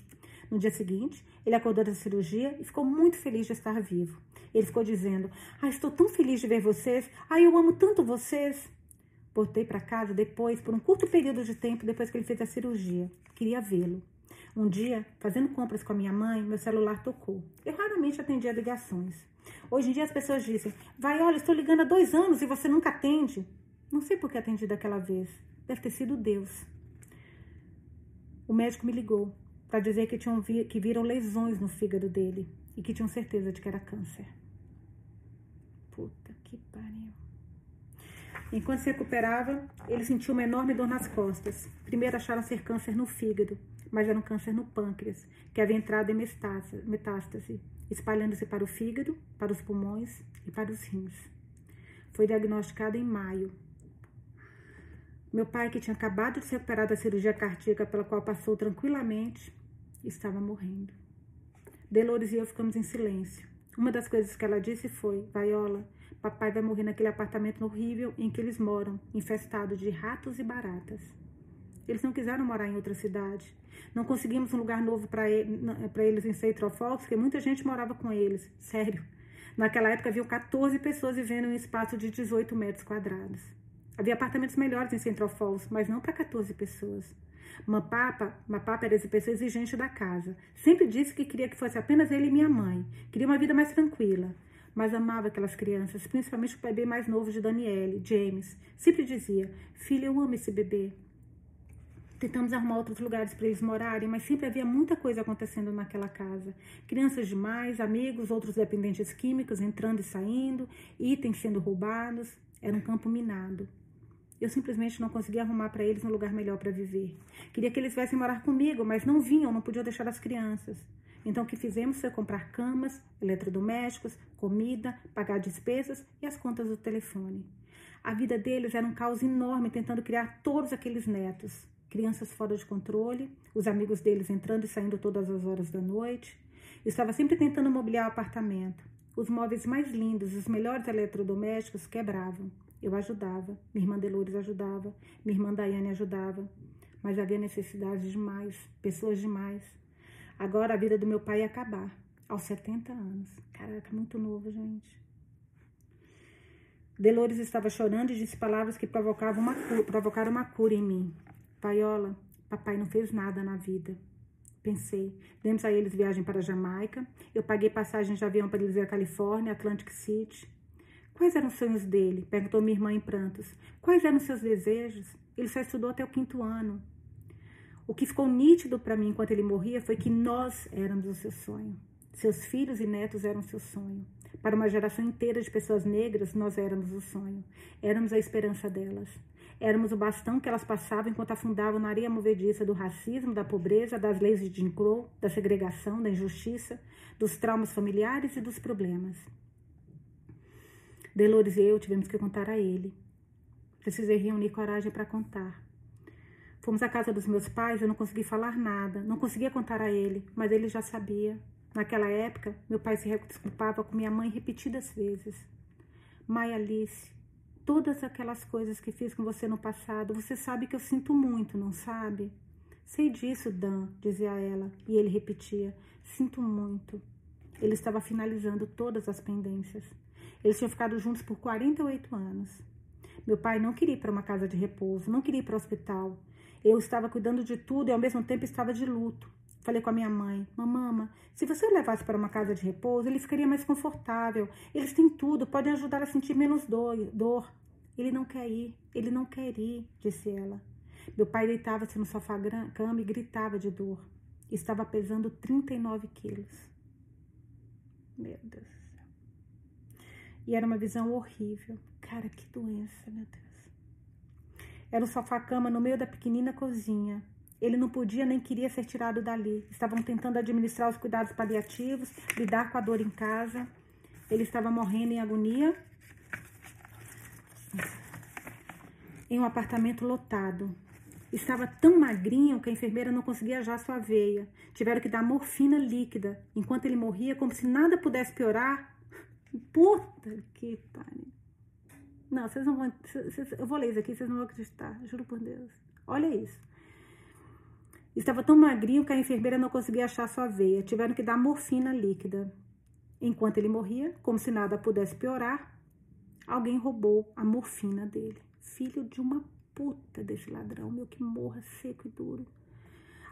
No dia seguinte, ele acordou da cirurgia e ficou muito feliz de estar vivo. Ele ficou dizendo: Ah, estou tão feliz de ver vocês. Ah, eu amo tanto vocês. Voltei para casa depois, por um curto período de tempo depois que ele fez a cirurgia. Queria vê-lo. Um dia, fazendo compras com a minha mãe, meu celular tocou. Eu raramente atendia ligações. Hoje em dia as pessoas dizem: Vai, olha, estou ligando há dois anos e você nunca atende. Não sei por que atendi daquela vez. Deve ter sido Deus. O médico me ligou para dizer que, tinham vi, que viram lesões no fígado dele e que tinham certeza de que era câncer. Puta que pariu. Enquanto se recuperava, ele sentiu uma enorme dor nas costas. Primeiro acharam ser câncer no fígado, mas era um câncer no pâncreas, que havia entrado em metástase, espalhando-se para o fígado, para os pulmões e para os rins. Foi diagnosticado em maio meu pai, que tinha acabado de se recuperar da cirurgia cardíaca pela qual passou tranquilamente, estava morrendo. Dolores e eu ficamos em silêncio. Uma das coisas que ela disse foi: Vaiola, papai vai morrer naquele apartamento horrível em que eles moram, infestado de ratos e baratas. Eles não quiseram morar em outra cidade. Não conseguimos um lugar novo para eles em Falls, porque muita gente morava com eles. Sério. Naquela época haviam 14 pessoas vivendo em um espaço de 18 metros quadrados. Havia apartamentos melhores em Central Falls, mas não para 14 pessoas. Mapapa, Mapapa era essa pessoa exigente da casa. Sempre disse que queria que fosse apenas ele e minha mãe. Queria uma vida mais tranquila. Mas amava aquelas crianças, principalmente o bebê mais novo de Daniele, James. Sempre dizia: Filha, eu amo esse bebê. Tentamos arrumar outros lugares para eles morarem, mas sempre havia muita coisa acontecendo naquela casa. Crianças demais, amigos, outros dependentes químicos entrando e saindo, itens sendo roubados. Era um campo minado. Eu simplesmente não conseguia arrumar para eles um lugar melhor para viver. Queria que eles viessem morar comigo, mas não vinham, não podiam deixar as crianças. Então, o que fizemos foi comprar camas, eletrodomésticos, comida, pagar despesas e as contas do telefone. A vida deles era um caos enorme, tentando criar todos aqueles netos. Crianças fora de controle, os amigos deles entrando e saindo todas as horas da noite. Eu estava sempre tentando mobiliar o apartamento. Os móveis mais lindos, os melhores eletrodomésticos quebravam. Eu ajudava, minha irmã Delores ajudava, minha irmã Daiane ajudava, mas havia necessidade demais, pessoas demais. Agora a vida do meu pai ia acabar, aos 70 anos. Caraca, muito novo, gente. Delores estava chorando e disse palavras que provocavam uma cura, provocaram uma cura em mim. Paiola, papai não fez nada na vida. Pensei. Demos a eles viagem para Jamaica. Eu paguei passagem de avião para eles ir à Califórnia, Atlantic City. Quais eram os sonhos dele? Perguntou minha irmã em prantos. Quais eram os seus desejos? Ele só estudou até o quinto ano. O que ficou nítido para mim enquanto ele morria foi que nós éramos o seu sonho. Seus filhos e netos eram seu sonho. Para uma geração inteira de pessoas negras, nós éramos o sonho. Éramos a esperança delas. Éramos o bastão que elas passavam enquanto afundavam na areia movediça do racismo, da pobreza, das leis de Jim Crow, da segregação, da injustiça, dos traumas familiares e dos problemas. Delores e eu tivemos que contar a ele. Precisei reunir coragem para contar. Fomos à casa dos meus pais, eu não consegui falar nada, não conseguia contar a ele, mas ele já sabia. Naquela época, meu pai se desculpava com minha mãe repetidas vezes. Mãe Alice, todas aquelas coisas que fiz com você no passado, você sabe que eu sinto muito, não sabe? Sei disso, Dan, dizia ela, e ele repetia: Sinto muito. Ele estava finalizando todas as pendências. Eles tinham ficado juntos por 48 anos. Meu pai não queria ir para uma casa de repouso, não queria ir para o hospital. Eu estava cuidando de tudo e ao mesmo tempo estava de luto. Falei com a minha mãe: Mamama, se você o levasse para uma casa de repouso, ele ficaria mais confortável. Eles têm tudo, podem ajudar a sentir menos dor. Ele não quer ir, ele não quer ir, disse ela. Meu pai deitava-se no sofá cama e gritava de dor. Estava pesando 39 quilos. Meu Deus. E era uma visão horrível. Cara, que doença, meu Deus. Era um sofá-cama no meio da pequenina cozinha. Ele não podia nem queria ser tirado dali. Estavam tentando administrar os cuidados paliativos, lidar com a dor em casa. Ele estava morrendo em agonia em um apartamento lotado. Estava tão magrinho que a enfermeira não conseguia achar sua veia. Tiveram que dar morfina líquida, enquanto ele morria, como se nada pudesse piorar. Puta que pariu. Não, vocês não vão. Vocês, eu vou ler isso aqui, vocês não vão acreditar, juro por Deus. Olha isso. Estava tão magrinho que a enfermeira não conseguia achar sua veia. Tiveram que dar morfina líquida. Enquanto ele morria, como se nada pudesse piorar, alguém roubou a morfina dele filho de uma puta desse ladrão, meu que morra seco e duro.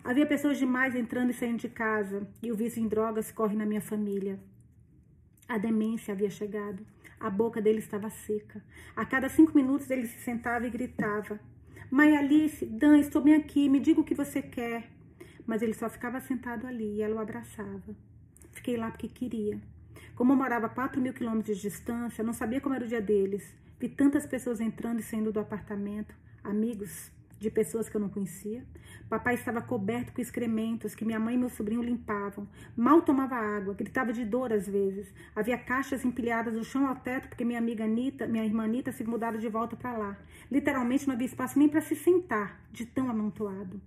Havia pessoas demais entrando e saindo de casa, e o vício em drogas corre na minha família. A demência havia chegado. A boca dele estava seca. A cada cinco minutos ele se sentava e gritava: Mãe Alice, Dan, estou bem aqui, me diga o que você quer. Mas ele só ficava sentado ali e ela o abraçava. Fiquei lá porque queria. Como eu morava a 4 mil quilômetros de distância, não sabia como era o dia deles. Vi tantas pessoas entrando e saindo do apartamento, amigos de pessoas que eu não conhecia. Papai estava coberto com excrementos que minha mãe e meu sobrinho limpavam. Mal tomava água, gritava de dor às vezes. Havia caixas empilhadas do chão ao teto porque minha amiga Anitta, minha irmã Anitta se mudaram de volta para lá. Literalmente não havia espaço nem para se sentar, de tão amontoado.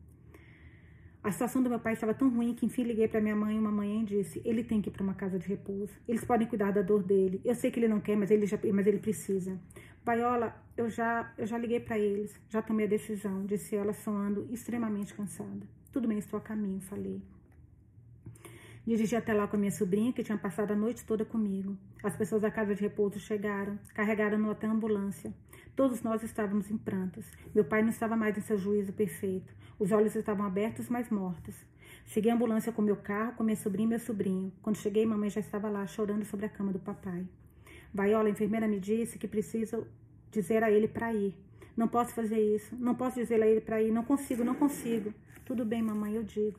A situação do meu pai estava tão ruim que enfim liguei para minha mãe uma manhã e disse: ele tem que ir para uma casa de repouso. Eles podem cuidar da dor dele. Eu sei que ele não quer, mas ele já, mas ele precisa. Vaiola, eu já, eu já liguei para eles, já tomei a decisão, disse ela, soando extremamente cansada. Tudo bem, estou a caminho, falei. Dirigi até lá com a minha sobrinha, que tinha passado a noite toda comigo. As pessoas da casa de repouso chegaram, carregaram-no até a ambulância. Todos nós estávamos em prantos. Meu pai não estava mais em seu juízo perfeito. Os olhos estavam abertos, mas mortos. Segui a ambulância com meu carro, com minha sobrinha e meu sobrinho. Quando cheguei, mamãe já estava lá, chorando sobre a cama do papai. Vaiola, a enfermeira me disse que preciso dizer a ele para ir. Não posso fazer isso. Não posso dizer a ele para ir. Não consigo, não consigo. Tudo bem, mamãe, eu digo.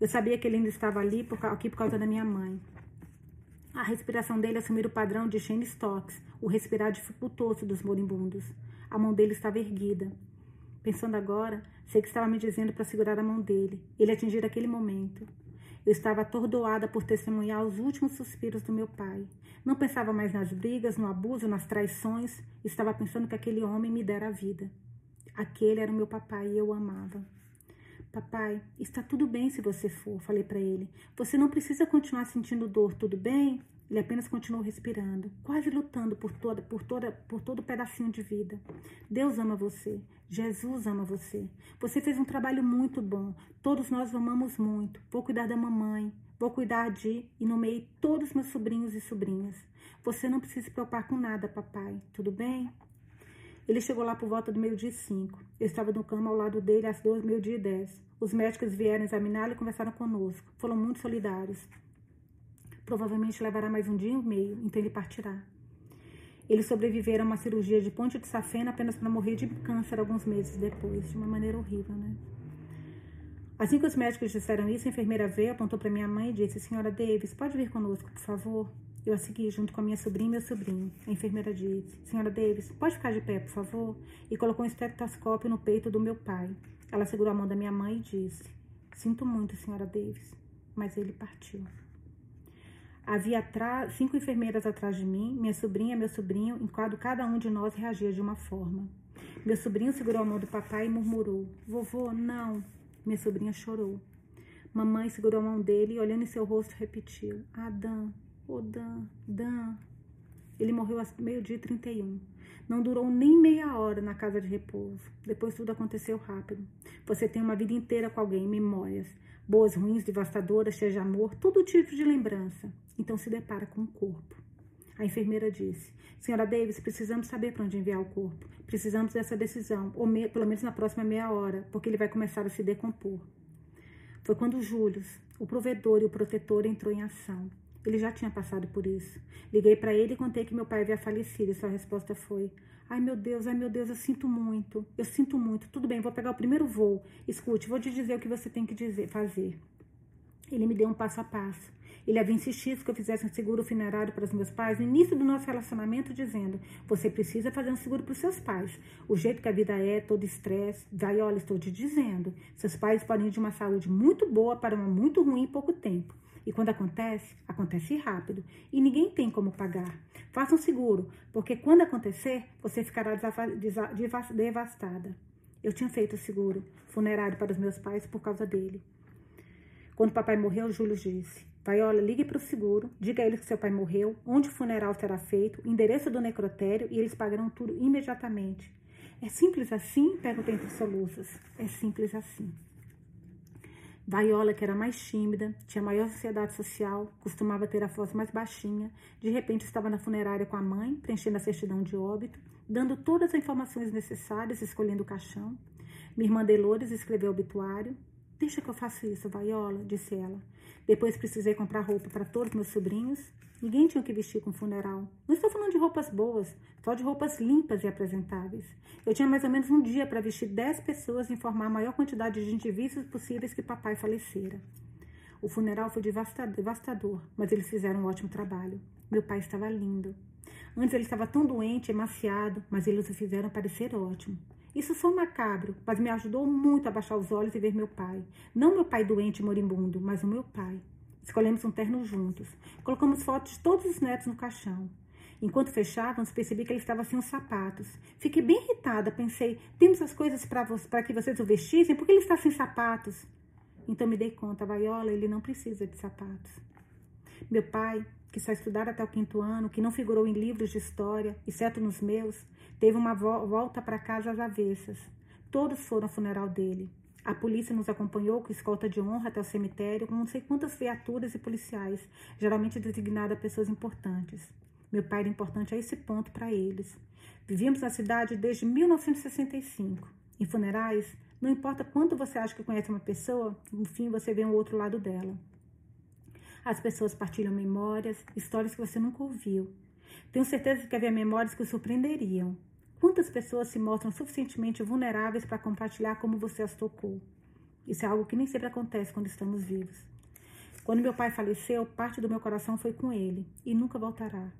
Eu sabia que ele ainda estava ali por, aqui por causa da minha mãe. A respiração dele assumir o padrão de Shane Stocks, o respirar dificultoso dos moribundos. A mão dele estava erguida. Pensando agora, sei que estava me dizendo para segurar a mão dele. Ele atingir aquele momento. Eu estava atordoada por testemunhar os últimos suspiros do meu pai. Não pensava mais nas brigas, no abuso, nas traições. Estava pensando que aquele homem me dera a vida. Aquele era o meu papai e eu o amava. Papai, está tudo bem se você for, falei para ele. Você não precisa continuar sentindo dor, tudo bem? Ele apenas continuou respirando, quase lutando por toda, por toda, por todo pedacinho de vida. Deus ama você. Jesus ama você. Você fez um trabalho muito bom. Todos nós amamos muito. Vou cuidar da mamãe. Vou cuidar de e nomeei todos meus sobrinhos e sobrinhas. Você não precisa se preocupar com nada, papai. Tudo bem? Ele chegou lá por volta do meio-dia cinco. Eu estava no cama ao lado dele às duas, meio-dia e dez. Os médicos vieram examiná-lo e conversaram conosco. Foram muito solidários. Provavelmente levará mais um dia e meio, então ele partirá. Eles sobreviveram a uma cirurgia de ponte de safena apenas para morrer de câncer alguns meses depois, de uma maneira horrível, né? Assim que os médicos disseram isso, a enfermeira veio, apontou para minha mãe e disse: Senhora Davis, pode vir conosco, por favor? Eu a segui junto com a minha sobrinha e meu sobrinho. A enfermeira disse: Senhora Davis, pode ficar de pé, por favor? E colocou um estetoscópio no peito do meu pai. Ela segurou a mão da minha mãe e disse: Sinto muito, senhora Davis, mas ele partiu. Havia cinco enfermeiras atrás de mim, minha sobrinha meu sobrinho, enquanto cada um de nós reagia de uma forma. Meu sobrinho segurou a mão do papai e murmurou: Vovô, não. Minha sobrinha chorou. Mamãe segurou a mão dele e, olhando em seu rosto, repetiu: Ah, Dan, oh Dan, Dan. Ele morreu às meio-dia e 31. Não durou nem meia hora na casa de repouso. Depois tudo aconteceu rápido. Você tem uma vida inteira com alguém, memórias. Boas, ruins, devastadoras, de amor, todo tipo de lembrança. Então se depara com o corpo. A enfermeira disse: Senhora Davis, precisamos saber para onde enviar o corpo. Precisamos dessa decisão, ou me, pelo menos na próxima meia hora, porque ele vai começar a se decompor. Foi quando Júlio, o provedor e o protetor, entrou em ação. Ele já tinha passado por isso. Liguei para ele e contei que meu pai havia falecido e sua resposta foi: Ai meu Deus, ai meu Deus, eu sinto muito. Eu sinto muito. Tudo bem, vou pegar o primeiro voo. Escute, vou te dizer o que você tem que dizer, fazer. Ele me deu um passo a passo. Ele havia insistido que eu fizesse um seguro funerário para os meus pais no início do nosso relacionamento, dizendo: Você precisa fazer um seguro para os seus pais. O jeito que a vida é, todo estresse. Vai, olha, estou te dizendo: seus pais podem ir de uma saúde muito boa para uma muito ruim em pouco tempo. E quando acontece, acontece rápido e ninguém tem como pagar. Faça um seguro, porque quando acontecer, você ficará devastada. Eu tinha feito o seguro funerário para os meus pais por causa dele. Quando papai morreu, Júlio disse: Vaiola, ligue para o seguro, diga a eles que seu pai morreu, onde o funeral será feito, endereço do necrotério e eles pagarão tudo imediatamente. É simples assim? Perguntei entre soluços. É simples assim. Vaiola, que era mais tímida, tinha maior ansiedade social, costumava ter a voz mais baixinha, de repente estava na funerária com a mãe, preenchendo a certidão de óbito, dando todas as informações necessárias, escolhendo o caixão. Minha irmã Delores escreveu o obituário, Deixa que eu faça isso, Vaiola, disse ela. Depois precisei comprar roupa para todos meus sobrinhos. Ninguém tinha que vestir com funeral. Não estou falando de roupas boas, só de roupas limpas e apresentáveis. Eu tinha mais ou menos um dia para vestir dez pessoas e informar a maior quantidade de indivíduos possíveis que papai falecera. O funeral foi devastador, mas eles fizeram um ótimo trabalho. Meu pai estava lindo. Antes ele estava tão doente, emaciado, mas eles o fizeram parecer ótimo. Isso foi macabro, mas me ajudou muito a baixar os olhos e ver meu pai. Não meu pai doente e moribundo, mas o meu pai. Escolhemos um terno juntos. Colocamos fotos de todos os netos no caixão. Enquanto fechávamos, percebi que ele estava sem os sapatos. Fiquei bem irritada, pensei, temos as coisas para que vocês o vestissem, por que ele está sem sapatos? Então me dei conta, Vaiola, ele não precisa de sapatos. Meu pai, que só estudara até o quinto ano, que não figurou em livros de história, exceto nos meus, teve uma volta para casa às avessas. Todos foram ao funeral dele. A polícia nos acompanhou com escolta de honra até o cemitério, com não sei quantas viaturas e policiais, geralmente designadas a pessoas importantes. Meu pai era importante a esse ponto para eles. Vivíamos na cidade desde 1965. Em funerais, não importa quanto você acha que conhece uma pessoa, no fim você vê um outro lado dela. As pessoas partilham memórias, histórias que você nunca ouviu. Tenho certeza que havia memórias que o surpreenderiam. Quantas pessoas se mostram suficientemente vulneráveis para compartilhar como você as tocou? Isso é algo que nem sempre acontece quando estamos vivos. Quando meu pai faleceu, parte do meu coração foi com ele e nunca voltará.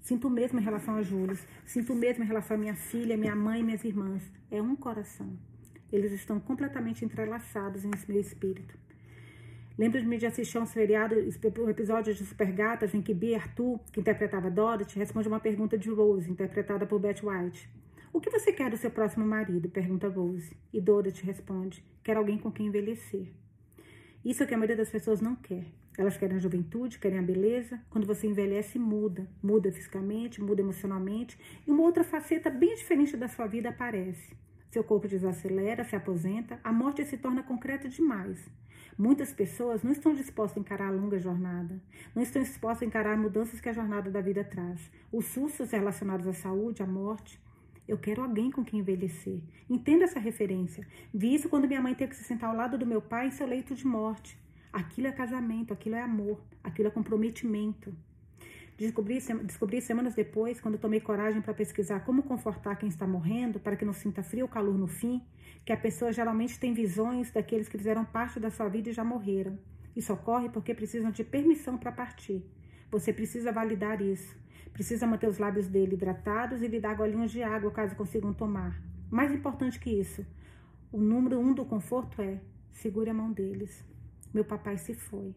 Sinto o mesmo em relação a Júlio, sinto o mesmo em relação à minha filha, minha mãe e minhas irmãs. É um coração. Eles estão completamente entrelaçados em meu espírito. Lembro-me de assistir a um seriado, um episódio de Super Gatas, em que Bea Arthur, que interpretava Dorothy, responde uma pergunta de Rose, interpretada por Beth White. O que você quer do seu próximo marido? pergunta Rose. E Dorothy responde: Quer alguém com quem envelhecer. Isso é o que a maioria das pessoas não quer. Elas querem a juventude, querem a beleza. Quando você envelhece, muda. Muda fisicamente, muda emocionalmente. E uma outra faceta bem diferente da sua vida aparece. Seu corpo desacelera, se aposenta, a morte se torna concreta demais. Muitas pessoas não estão dispostas a encarar a longa jornada, não estão dispostas a encarar mudanças que a jornada da vida traz, os sustos relacionados à saúde, à morte. Eu quero alguém com quem envelhecer. Entenda essa referência. Vi isso quando minha mãe teve que se sentar ao lado do meu pai em seu leito de morte. Aquilo é casamento, aquilo é amor, aquilo é comprometimento. Descobri, descobri semanas depois, quando tomei coragem para pesquisar como confortar quem está morrendo, para que não sinta frio ou calor no fim, que a pessoa geralmente tem visões daqueles que fizeram parte da sua vida e já morreram. Isso ocorre porque precisam de permissão para partir. Você precisa validar isso. Precisa manter os lábios dele hidratados e lhe dar golinhos de água caso consigam tomar. Mais importante que isso, o número um do conforto é segure a mão deles. Meu papai se foi.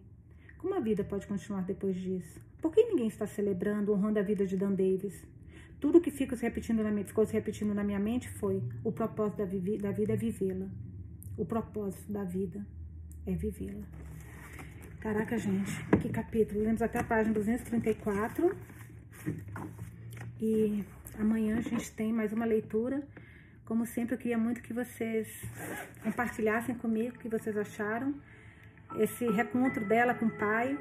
Como a vida pode continuar depois disso? Por que ninguém está celebrando, honrando a vida de Dan Davis? Tudo que fica se repetindo na minha, ficou se repetindo na minha mente foi: o propósito da, vi, da vida é vivê-la. O propósito da vida é vivê-la. Caraca, gente, que capítulo. Lemos até a página 234. E amanhã a gente tem mais uma leitura. Como sempre, eu queria muito que vocês compartilhassem comigo o que vocês acharam. Esse reencontro dela com o pai,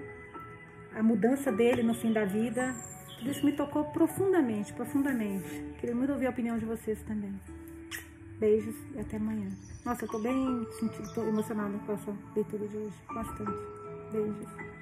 a mudança dele no fim da vida. Isso me tocou profundamente, profundamente. Queria muito ouvir a opinião de vocês também. Beijos e até amanhã. Nossa, eu tô bem sentido, tô emocionada com essa leitura de hoje. Bastante. Beijos.